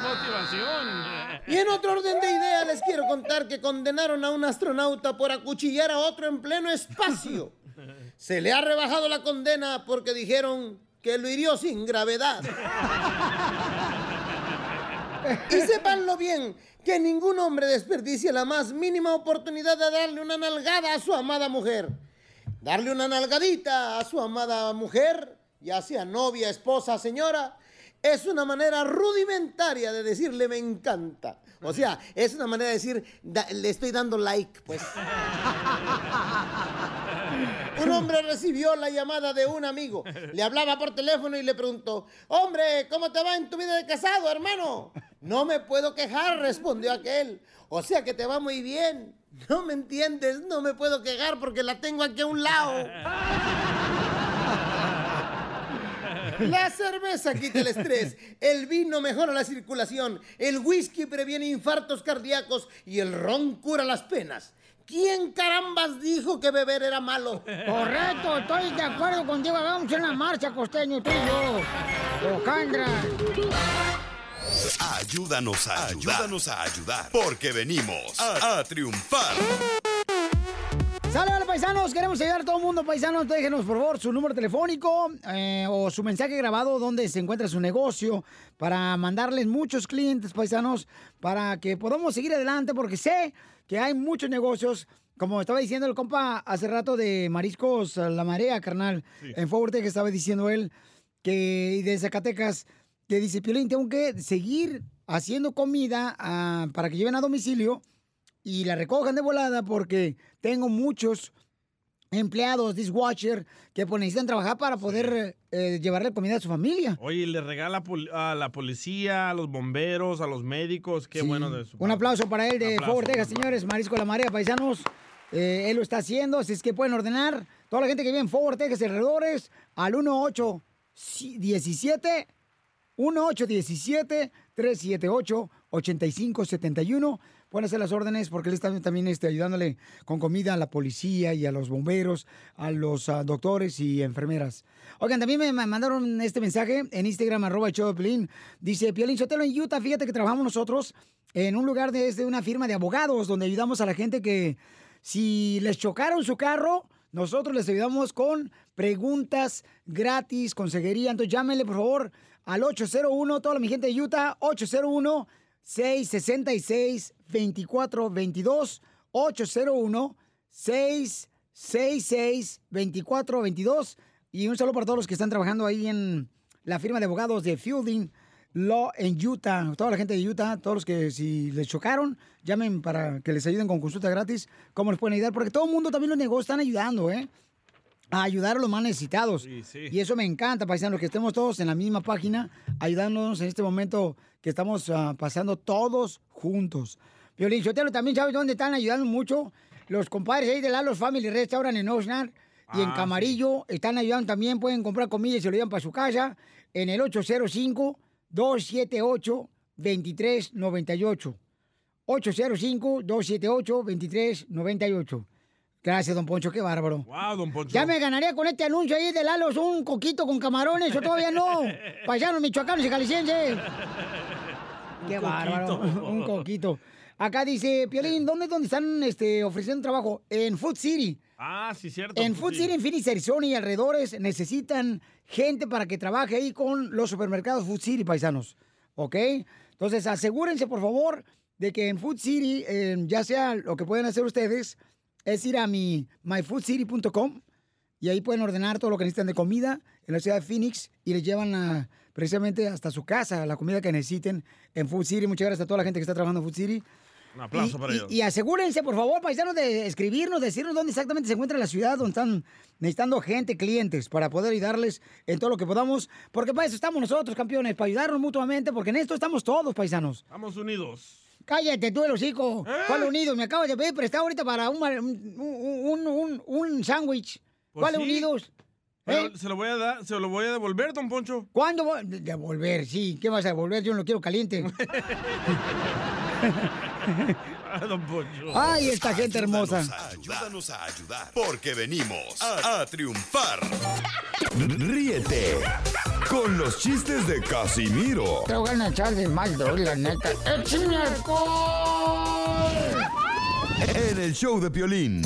motivación. Y en otro orden de ideas les quiero contar que condenaron a un astronauta por acuchillar a otro en pleno espacio. Se le ha rebajado la condena porque dijeron que lo hirió sin gravedad. Y sépanlo bien, que ningún hombre desperdicie la más mínima oportunidad de darle una nalgada a su amada mujer. Darle una nalgadita a su amada mujer, ya sea novia, esposa, señora, es una manera rudimentaria de decirle me encanta. O sea, es una manera de decir, le estoy dando like, pues. Un hombre recibió la llamada de un amigo. Le hablaba por teléfono y le preguntó, hombre, ¿cómo te va en tu vida de casado, hermano? No me puedo quejar, respondió aquel. O sea que te va muy bien. No me entiendes, no me puedo quejar porque la tengo aquí a un lado. La cerveza quita el estrés, el vino mejora la circulación, el whisky previene infartos cardíacos y el ron cura las penas. ¿Quién carambas dijo que beber era malo? Correcto, estoy de acuerdo contigo. Vamos a una marcha, costeño, tú y yo. Ocandra. Ayúdanos a ayudar. Ayúdanos a ayudar. Porque venimos a, a triunfar. Sale, paisanos, queremos ayudar a todo el mundo, paisanos. Déjenos, por favor, su número telefónico eh, o su mensaje grabado donde se encuentra su negocio para mandarles muchos clientes, paisanos, para que podamos seguir adelante, porque sé que hay muchos negocios, como estaba diciendo el compa hace rato de Mariscos La Marea, carnal, en Fort Worth, que estaba diciendo él, que de Zacatecas, que dice, Piolín, tengo que seguir haciendo comida ah, para que lleven a domicilio y la recojan de volada porque tengo muchos empleados, dishwasher, que pues, necesitan trabajar para poder eh, llevarle comida a su familia. Oye, le regala a la policía, a los bomberos, a los médicos, qué bueno de eso. Un aplauso para él de Fort Texas, señores, Marisco de la Marea, paisanos. Eh, él lo está haciendo, así es que pueden ordenar toda la gente que viene en Fort Texas alrededores al 1817 1817 378 8571 póngase las órdenes porque él está también este, ayudándole con comida a la policía y a los bomberos, a los ah, doctores y enfermeras. Oigan, también me mandaron este mensaje en Instagram, arroba Choplin. Dice, Piolín Sotelo en Utah, fíjate que trabajamos nosotros en un lugar de, una firma de abogados donde ayudamos a la gente que si les chocaron su carro, nosotros les ayudamos con preguntas gratis, consejería. Entonces llámenle, por favor, al 801, toda mi gente de Utah, 801. 666 2422 801 666 2422 y un saludo para todos los que están trabajando ahí en la firma de abogados de Fielding Law en Utah. Toda la gente de Utah, todos los que si les chocaron, llamen para que les ayuden con consulta gratis. ¿Cómo les pueden ayudar? Porque todo el mundo, también los negocios están ayudando, ¿eh? A ayudar a los más necesitados. Y eso me encanta, paisanos, que estemos todos en la misma página, ayudándonos en este momento que estamos ah, pasando todos juntos. Violín Sotelo, también sabes dónde están ayudando mucho los compadres ahí de Lalos Family Restaurant en Oxnard y en Ah, Camarillo. Están ayudando también, pueden comprar comida y se lo llevan para su casa en el 805-278-2398. 805-278-2398. Gracias, don Poncho, qué bárbaro. Wow, don Poncho. Ya me ganaría con este anuncio ahí de Lalos un coquito con camarones, o todavía no. Paisanos michoacanos y jaliscienses. Qué bárbaro. Un coquito. Acá dice, Piolín, ¿dónde, dónde están este, ofreciendo trabajo? En Food City. Ah, sí, cierto. En Food. City, en Phoenix, Arizona y alrededores necesitan gente para que trabaje ahí con los supermercados Food City, paisanos. ¿Ok? Entonces, asegúrense, por favor, de que en Food City, eh, ya sea lo que pueden hacer ustedes, es ir a mi myfoodcity.com y ahí pueden ordenar todo lo que necesitan de comida en la ciudad de Phoenix y les llevan a- precisamente hasta su casa la comida que necesiten en Food City. Muchas gracias a toda la gente que está trabajando en Food City. Un aplauso Y- para y- ellos. Y asegúrense, por favor, paisanos, de escribirnos, decirnos dónde exactamente se encuentra la ciudad, donde están necesitando gente, clientes, para poder ayudarles en todo lo que podamos. Porque para eso estamos nosotros, campeones, para ayudarnos mutuamente, porque en esto estamos todos, paisanos. Estamos unidos. Cállate tú, el hocico. ¿Cuál unidos? Me acabas de pedir prestado ahorita para un, un, un, un- un sándwich. Pues ¿Cuál sí. unidos? ¿Eh? se lo voy a dar, se lo voy a devolver, don Poncho. ¿Cuándo Devolver, sí. ¿Qué vas a devolver? Yo no lo quiero caliente. Ah, don Poncho. Ay, esta gente hermosa. Ayúdanos a ayudar. Porque venimos a, a triunfar. Ríete con los chistes de Casimiro Te voy a echar de mal, la neta. ¡Échame alcohol! en el show de Piolín.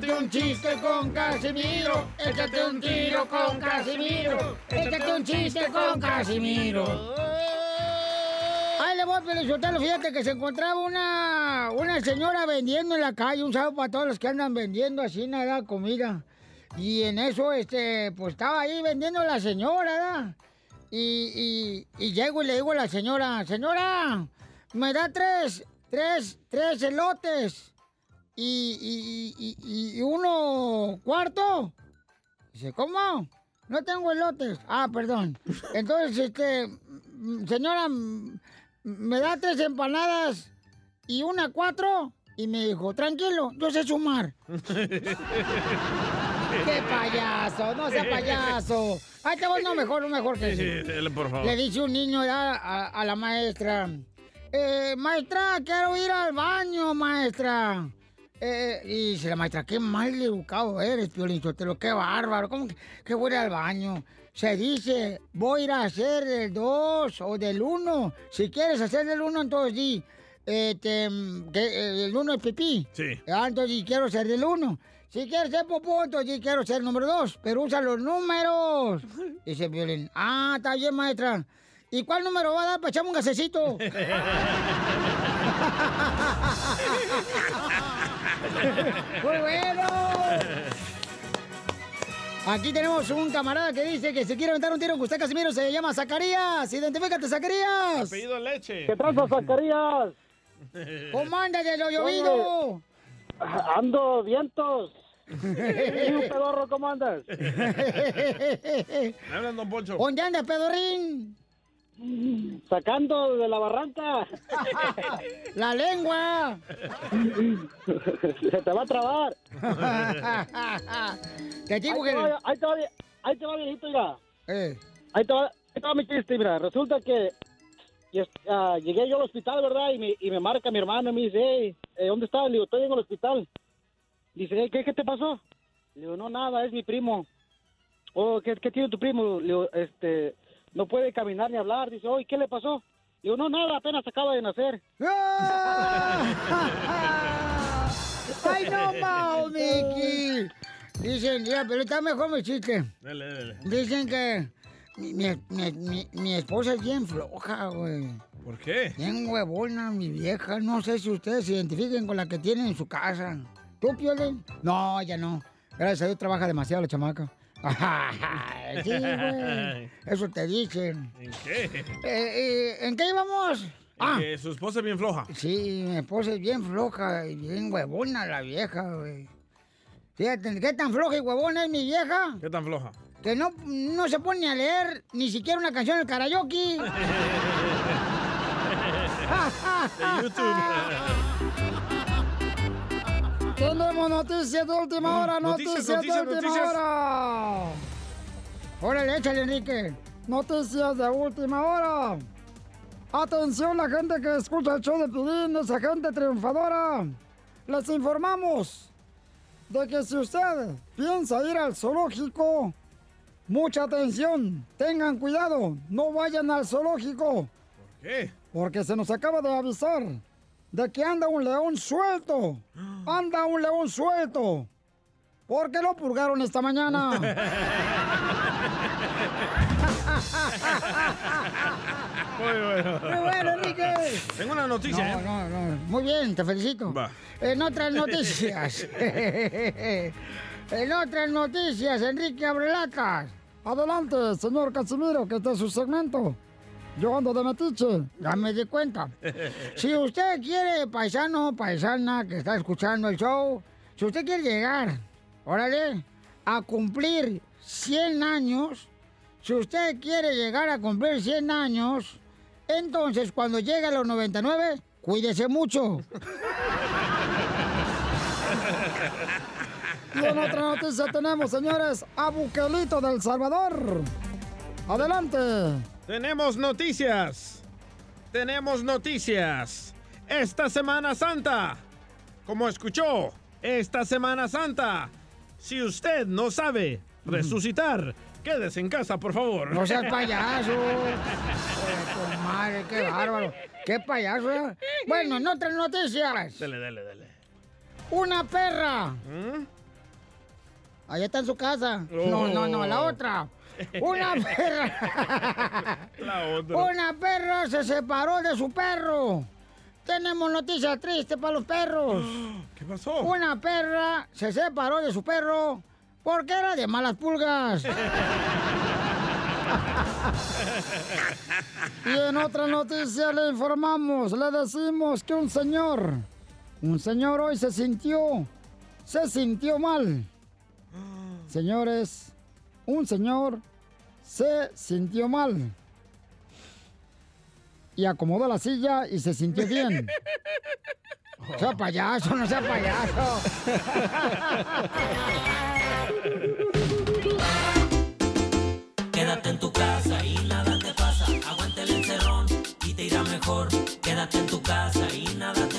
Échate un chiste con Casimiro, échate un tiro con Casimiro, échate un chiste con Casimiro. ¡Ahí le voy, Pelizotelo, fíjate que se encontraba una, una señora vendiendo en la calle, un sábado para todos los que andan vendiendo así, nada, comida. Y en eso, este, pues estaba ahí vendiendo la señora, ¿verdad? Y, y llego y le digo a la señora, señora, me da tres, tres, tres elotes y, y, y, y- uno cuarto. Dice, ¿cómo? No tengo elotes. Ah, perdón. Entonces, este, señora, me da tres empanadas y una cuatro. Y me dijo, tranquilo, yo sé sumar. ¡Qué payaso! ¡No sea payaso! Ahí te voy, no, mejor, no mejor que Sí, dele, por favor. Le dice un niño ya a, a la maestra, eh, maestra, quiero ir al baño, maestra. Eh, y dice la maestra, qué mal educado eres, Piolín Sotelo, qué bárbaro, ¿cómo que, que voy a ir al baño? Se dice, voy a ir a hacer del 2 o del 1. Si quieres hacer del 1, entonces di, este, que, eh, el 1 es pipí. Sí. Ah, entonces di, quiero ser del 1. Si quieres ser popó, entonces di, quiero ser número 2. Pero usa los números. Dice Violín, ah, está bien, maestra. ¿Y cuál número va a dar para echarme un gasecito? ¡Muy bueno! Aquí tenemos un camarada que dice que se quiere aventar un tiro con usted, Casimiro. Se llama Zacarías. Identifícate, Zacarías. Apellido Leche. ¿Qué tranza, Zacarías? ¿Cómo andas de lo llovido? Ando vientos. ¿Y un pedorro cómo andas? Me hablan, don Poncho. ¿Dónde andas, pedorrín? Sacando de la barranca. La lengua. Se te va a trabar. Te digo ahí que... Te va, ahí, te va, ahí te va, viejito, mira. Eh. Ahí te va, ahí te va mi chiste, mira. Resulta que y ah, llegué yo al hospital, ¿verdad? Y me, y me marca mi hermano y me dice, hey, eh, ¿dónde estás? Le digo, estoy en el hospital. Dice, "Hey, ¿qué, ¿qué te pasó? Le digo, no, nada, es mi primo. Oh, ¿qué, qué tiene tu primo? Le digo, este, no puede caminar ni hablar. Dice, ¿y qué le pasó? Digo, no, nada, apenas acaba de nacer. ¡Ay, no, Mao, Mickey! Dicen, ya, pero está mejor mi chiste. Dele, dele. Dicen que mi, mi, mi- mi- mi esposa es bien floja, güey. ¿Por qué? Bien huevona, mi vieja. No sé si ustedes se identifiquen con la que tienen en su casa. ¿Tú, Piolín? No, ya no. Gracias a Dios trabaja demasiado la chamaca. Sí, güey. Eso te dicen. ¿En qué? Eh, eh, ¿En qué íbamos? Ah, Que su esposa es bien floja. sí, mi esposa es bien floja y bien huevona la vieja, güey. Fíjate, ¿qué tan floja y huevona es mi vieja? ¿Qué tan floja? Que no, no se pone a leer ni siquiera una canción del karaoke. De YouTube. Tenemos noticias de última hora, Noticias, de última noticias. hora. Órale, échale, Enrique. Noticias de última hora. Atención, la gente que escucha el show de Pilín, esa gente triunfadora. Les informamos de que si usted piensa ir al zoológico, mucha atención, tengan cuidado, no vayan al zoológico. ¿Por qué? Porque se nos acaba de avisar de que anda un león suelto. Anda un león suelto. ¿Por qué lo purgaron esta mañana? Muy bueno. Muy bueno, Enrique. Tengo una noticia, No, ¿eh? no, no. Muy bien, te felicito. Va. En otras noticias. en otras noticias, Enrique Abrelatas. Adelante, señor Casimiro, que este es su segmento. Yo ando de metiche, ya me di cuenta. Si usted quiere, paisano, paisana, que está escuchando el show, si usted quiere llegar, órale, a cumplir 100 años, si usted quiere llegar a cumplir 100 años, entonces cuando llegue a los 99, cuídese mucho. Y en otra noticia tenemos, señores, a Buquelito del Salvador. Adelante. Tenemos noticias. Tenemos noticias. Esta Semana Santa. Como escuchó, esta Semana Santa. Si usted no sabe resucitar, quédese en casa, por favor. No seas payaso. Madre, qué bárbaro. Qué payaso. ¿eh? Bueno, en otras noticias. Dele, dele, dele. Una perra. Allá está en su casa. No, no, no, la otra. Una perra. La otra. Una perra se separó de su perro. Tenemos noticia triste para los perros. ¿Qué pasó? Una perra se separó de su perro porque era de malas pulgas. Y en otra noticia le informamos, le decimos que un señor, un señor hoy se sintió, se sintió mal. Señores, un señor se sintió mal. Y acomodó la silla y se sintió bien. Sea payaso, no sea payaso. Quédate en tu casa y nada te pasa. Aguante el encerrón y te irá mejor. Quédate en tu casa y nada te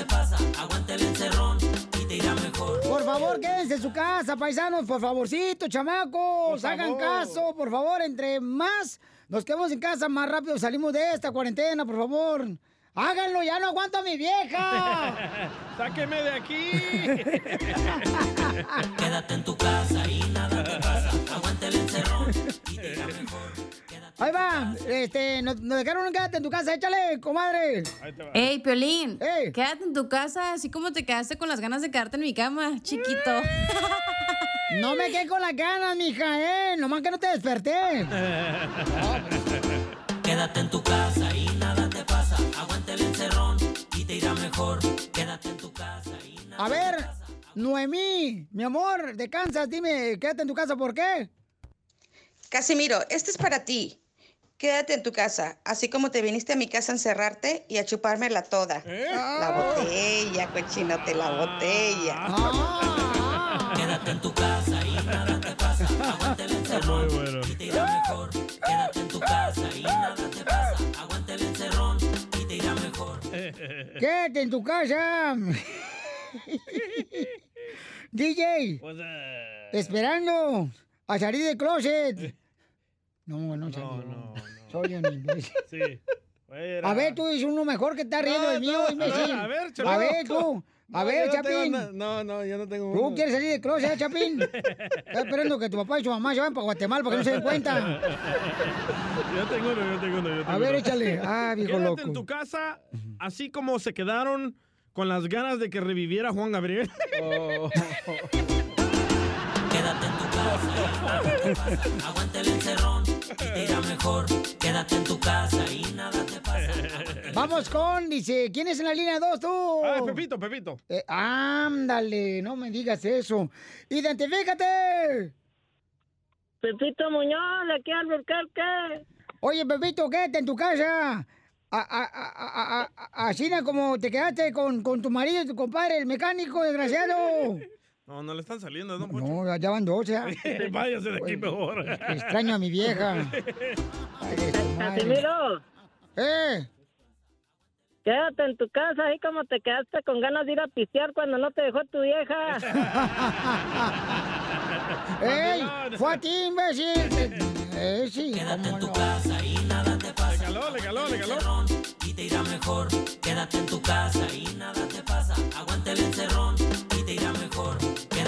favor, quédense en su casa, paisanos, por favorcito, chamacos. Por Hagan favor. caso, por favor, entre más nos quedamos en casa, más rápido salimos de esta cuarentena, por favor. Háganlo, ya no aguanto a mi vieja. ¡Sáqueme de aquí! Quédate en tu casa y nada te pasa. Aguante el encerrón y te mejor. Ahí va, este, nos, nos dejaron un quédate en tu casa, échale, comadre. Ey, Piolín, quédate en tu casa, así como te quedaste con las ganas de quedarte en mi cama, chiquito. No me quedé con las ganas, mija, eh. Nomás que no te desperté. Quédate en tu casa y nada te pasa. Aguante el encerrón y te irá mejor. Quédate en tu casa y nada A ver, Noemí, mi amor, de Kansas, dime, quédate en tu casa, ¿por qué? Casimiro, este es para ti. Quédate en tu casa, así como te viniste a mi casa a encerrarte y a chupármela toda. La botella, cochinote, la botella. Quédate en tu casa y nada te pasa. Aguante el encerrón y te irá mejor. Quédate en tu casa y nada te pasa. Aguante el encerrón y te irá mejor. Quédate en tu casa. DJ, esperando a salir del closet. No, no salió. No, Soy un imbécil. Sí. A ver, tú dices uno mejor que está riendo No, del mío, no, imbécil. a ver, a ver, A Chapín. ver, tú. A No, ver, no Chapín. No, no, yo no tengo ¿Tú uno. quieres salir del closet, eh, Chapín? Estás esperando que tu papá y tu mamá se vayan para Guatemala para que no se den cuenta. Yo tengo uno, yo tengo uno, yo tengo A ver, uno. échale. Ah, viejo Quédate loco. en tu casa, así como se quedaron con las ganas de que reviviera Juan Gabriel. Quédate en tu casa. Aguante el encerrón y te irá mejor. Quédate en tu casa y nada te pasa. Vamos con, dice, ¿quién es en la línea 2 tú? Ah, Pepito, Pepito. Eh, ándale, no me digas eso. ¡Identifícate! Pepito Muñoz, aquí al Albuquerque. Oye, Pepito, quédate en tu casa. A- a- a- a- a- a- Así como te quedaste con, con tu marido y tu compadre, el mecánico, desgraciado. No, no le están saliendo, ¿no? No, ya van dos, ya. Váyase de aquí mejor. Extraño a mi vieja. Casimiro. ¿Eh? Quédate en tu casa, ahí como te quedaste con ganas de ir a pistear cuando no te dejó tu vieja. ¡Ey! ¡Fue a ti, imbécil! Eh, sí, Quédate en tu no. casa y nada te pasa. Le caló, le caló, le caló. Y te irá mejor. Quédate en tu casa y nada te pasa. Aguante el encerrón y te irá mejor.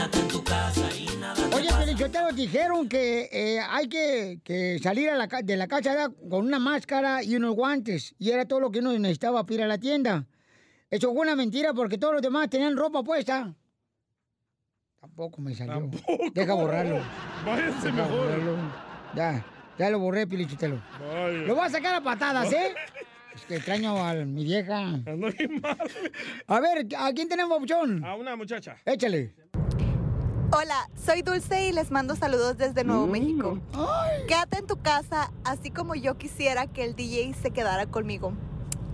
Quédate en tu casa y nada te Oye. Pelichotero, dijeron que eh, hay que, que salir a la ca- de la casa con una máscara y unos guantes. Y era todo lo que uno necesitaba para ir a la tienda. Eso fue una mentira porque todos los demás tenían ropa puesta. Tampoco me salió. Deja borrarlo. Váyanse Deja mejor. borrarlo. Ya, ya lo borré, Pelichotero. Vaya. Lo voy a sacar a patadas, ¿eh? Es que extraño a mi vieja. A ver, ¿a quién tenemos, Papuchón? A una muchacha. Échale. Hola, soy Dulce y les mando saludos desde Nuevo México. Quédate en tu casa, así como yo quisiera que el DJ se quedara conmigo.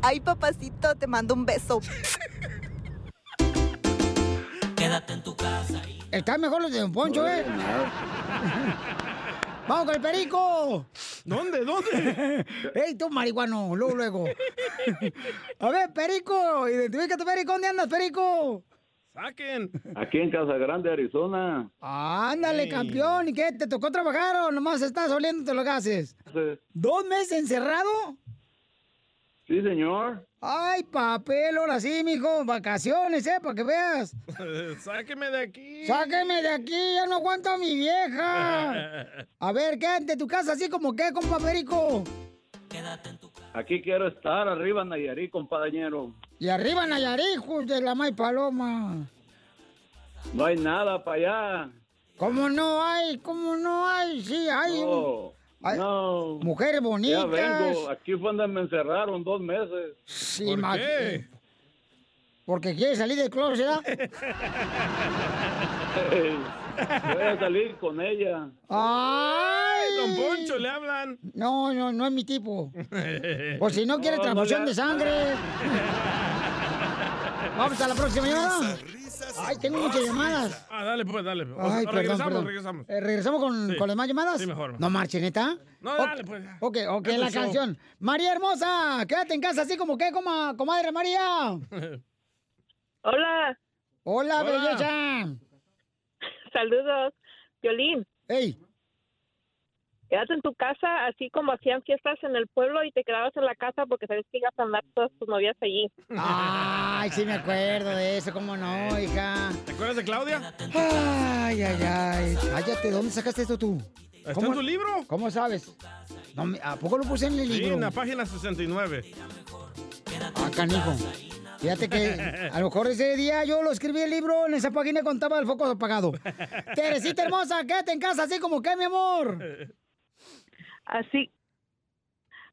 Ay, papacito, te mando un beso. Quédate en tu casa y Está mejor los de Don Poncho, ¿eh? ¡Vamos con el perico! ¿Dónde? ¿Dónde? ¡Ey, tú, marihuano! Luego, luego. A ver, perico, identifícate, perico. ¿Dónde andas, perico? ¡Saquen! Aquí en Casa Grande, Arizona. Ándale, campeón. ¿Y qué? ¿Te tocó trabajar o nomás estás oliéndote los gases? ¿Dos meses encerrado? Sí, señor. Ay, papel, ahora sí, mijo. Vacaciones, ¿eh? Para que veas. Sáqueme de aquí. Sáqueme de aquí, ya no aguanto a mi vieja. A ver, quédate en tu casa así como que, compa Perico. Aquí quiero estar, arriba Nayarit, compañero. Y arriba Nayarit, hijos de la May Paloma. No hay nada para allá. ¿Cómo no hay? ¿Cómo no hay? Sí, hay. No, no. mujeres bonitas. Ya vengo. Aquí fue donde me encerraron dos meses. Sí, ma- Porque quiere salir del closet, ¿verdad? Voy a salir con ella. ¡Ay! Don Poncho, le hablan. No, no, no es mi tipo. Por si no quiere No, no transfusión de sangre. Vamos a la próxima llamada. Ay, tengo muchas llamadas. Ah, dale, pues, dale. O- Ay, perdón, regresamos, perdón. regresamos. Eh, ¿Regresamos con, Sí. con las más llamadas? Sí, mejor. No marche, ¿neta? No, dale, pues. Ok, ok, la show. canción. María Hermosa, quédate en casa así como que, coma, comadre María. Hola. Hola, Hola. belleza. Saludos, Violín. Ey. Quédate en tu casa, así como hacían fiestas en el pueblo y te quedabas en la casa porque sabes que ibas a andar todas tus novias allí. Ay, sí me acuerdo de eso, cómo no, hija. ¿Te acuerdas de Claudia? Ay, ay, ay. Cállate, ¿dónde sacaste esto tú? ¿Está en tu libro? ¿Cómo sabes? No, ¿A poco lo puse en el Sí, libro? en la página 69. Ah, canijo. Fíjate que a lo mejor ese día yo lo escribí el libro en esa página y contaba el foco apagado. Teresita hermosa, quédate en casa así como que, mi amor. Así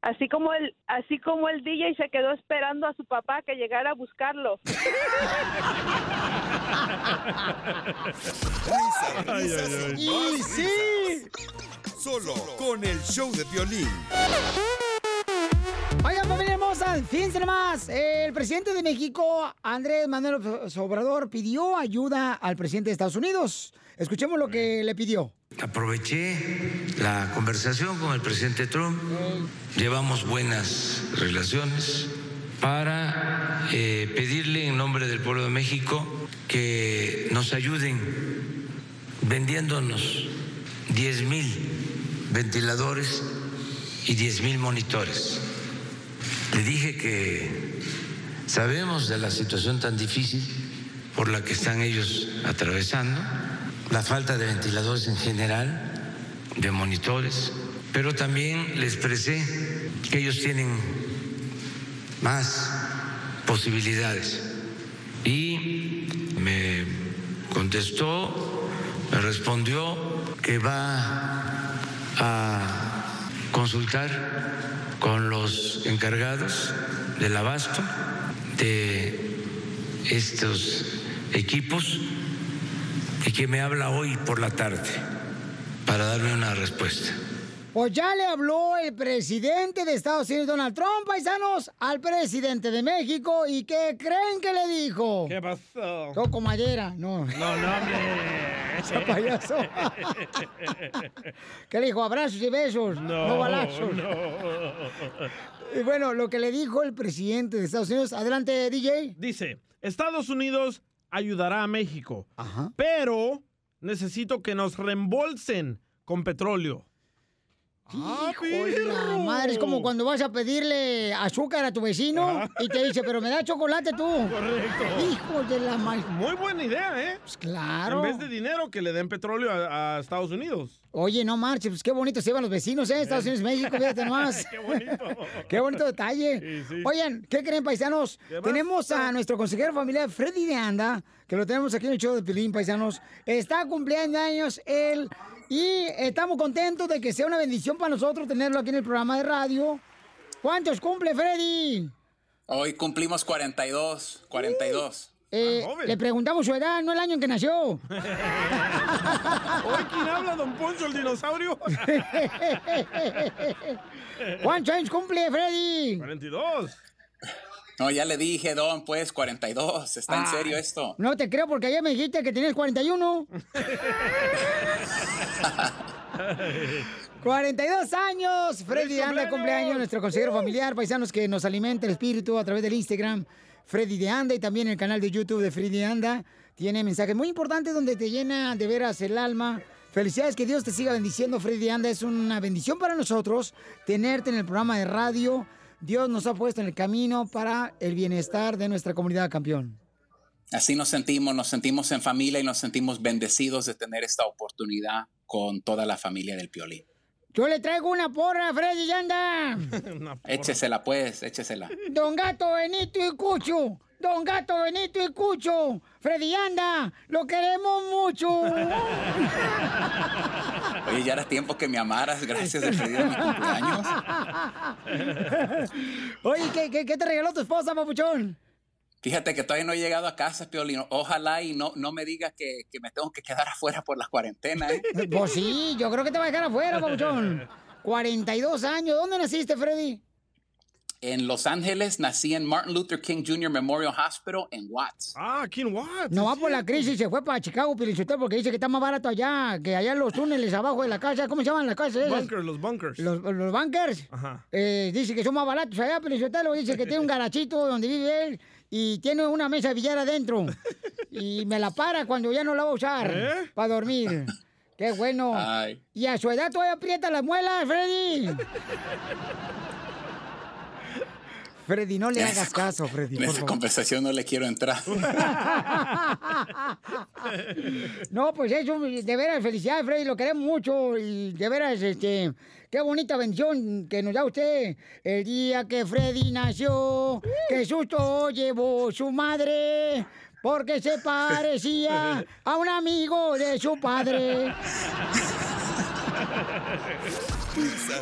así como el así como el DJ se quedó esperando a su papá que llegara a buscarlo. Risas, risas y Y más sí. Solo con el show de violín. Oigan, familia hermosa, fíjense nomás. El presidente de México, Andrés Manuel Obrador, pidió ayuda al presidente de Estados Unidos. Escuchemos lo que le pidió. Aproveché la conversación con el presidente Trump, llevamos buenas relaciones para eh, pedirle en nombre del pueblo de México que nos ayuden vendiéndonos 10 mil ventiladores y 10 mil monitores. Le dije que sabemos de la situación tan difícil por la que están ellos atravesando, la falta de ventiladores en general, de monitores, pero también le expresé que ellos tienen más posibilidades. Y me contestó, me respondió que va a consultar con los encargados del abasto de estos equipos y que me habla hoy por la tarde para darme una respuesta. Pues ya le habló el presidente de Estados Unidos, Donald Trump, paisanos, al presidente de México. ¿Y qué creen que le dijo? ¿Qué pasó? Toco madera. No. No, no, Ese payaso. ¿Qué le dijo? Abrazos y besos, no, No, balazos. Y bueno, lo que le dijo el presidente de Estados Unidos. Adelante, DJ. Dice, Estados Unidos ayudará a México, pero necesito que nos reembolsen con petróleo. Ah, la madre, es como cuando vas a pedirle azúcar a tu vecino y te dice, pero me da chocolate tú. Correcto. Hijo de la madre. Muy buena idea, ¿eh? Pues claro. En vez de dinero, que le den petróleo a, a Estados Unidos. Oye, no marches, pues qué bonito se llevan los vecinos, ¿eh? Estados Unidos, México, fíjate nomás. Qué bonito. Qué bonito detalle. Sí, sí. Oigan, ¿qué creen, paisanos? ¿Qué Tenemos a nuestro consejero familiar, Freddy de Anda, que lo tenemos aquí en el show de Pilín, paisanos. Está cumpliendo años él y estamos contentos de que sea una bendición para nosotros tenerlo aquí en el programa de radio. ¿Cuántos cumple, Freddy? Hoy cumplimos 42, 42. Eh, le preguntamos su edad, no el año en que nació. ¿Hoy quién habla, don Poncho, el dinosaurio? ¿Cuántos años cumple, Freddy? 42. No, ya le dije, Don, pues 42. ¿Está en serio esto? No te creo porque ayer me dijiste que tenías 41. 42 años. Freddy Anda cumpleaños, nuestro consejero familiar, paisanos que nos alimenta el espíritu a través del Instagram. Freddy de Anda y también el canal de YouTube de Freddy de Anda. Tiene mensajes muy importantes donde te llena de veras el alma. Felicidades, que Dios te siga bendiciendo, Freddy de Anda. Es una bendición para nosotros tenerte en el programa de radio. Dios nos ha puesto en el camino para el bienestar de nuestra comunidad, campeón. Así nos sentimos, nos sentimos en familia y nos sentimos bendecidos de tener esta oportunidad con toda la familia del Piolín. Yo le traigo una porra, Freddy Yanda. Échesela pues, échesela. Don Gato, Benito y Cucho. Don Gato, Benito y Cucho. Freddy Yanda, lo queremos mucho. Oye, ya era tiempo que me amaras, gracias de pedir mi cumpleaños. Oye, ¿qué, qué, qué te regaló tu esposa, papuchón? Fíjate que todavía no he llegado a casa, Piolín. Ojalá y no, no me digas que, que me tengo que quedar afuera por la cuarentena. ¿eh? Pues sí, yo creo que te va a dejar afuera, papuchón. 42 años. ¿Dónde naciste, Freddy? En Los Ángeles nací en Martin Luther King Jr. Memorial Hospital en Watts. Ah, aquí en Watts. No va por la crisis, se fue para Chicago, Pilichotelo, porque dice que está más barato allá, que allá en los túneles abajo de la casa. ¿Cómo se llaman las casas? esas? Bunkers, los bunkers. Los, los bunkers. Ajá. Eh, dice que son más baratos allá, Pilichotelo. Dice que tiene un garachito donde vive él y tiene una mesa de billar adentro. Y me la para cuando ya no la va a usar ¿Eh? para dormir. Qué bueno. Ay. Y a su edad todavía aprieta las muelas, Freddy. Freddy, no le hagas caso, Freddy. En por esa favor. conversación no le quiero entrar. No, pues eso, de veras, felicidades, Freddy, lo queremos mucho y de veras, este, qué bonita bendición que nos da usted el día que Freddy nació, qué susto llevó su madre, porque se parecía a un amigo de su padre.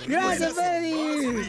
Gracias, Freddy.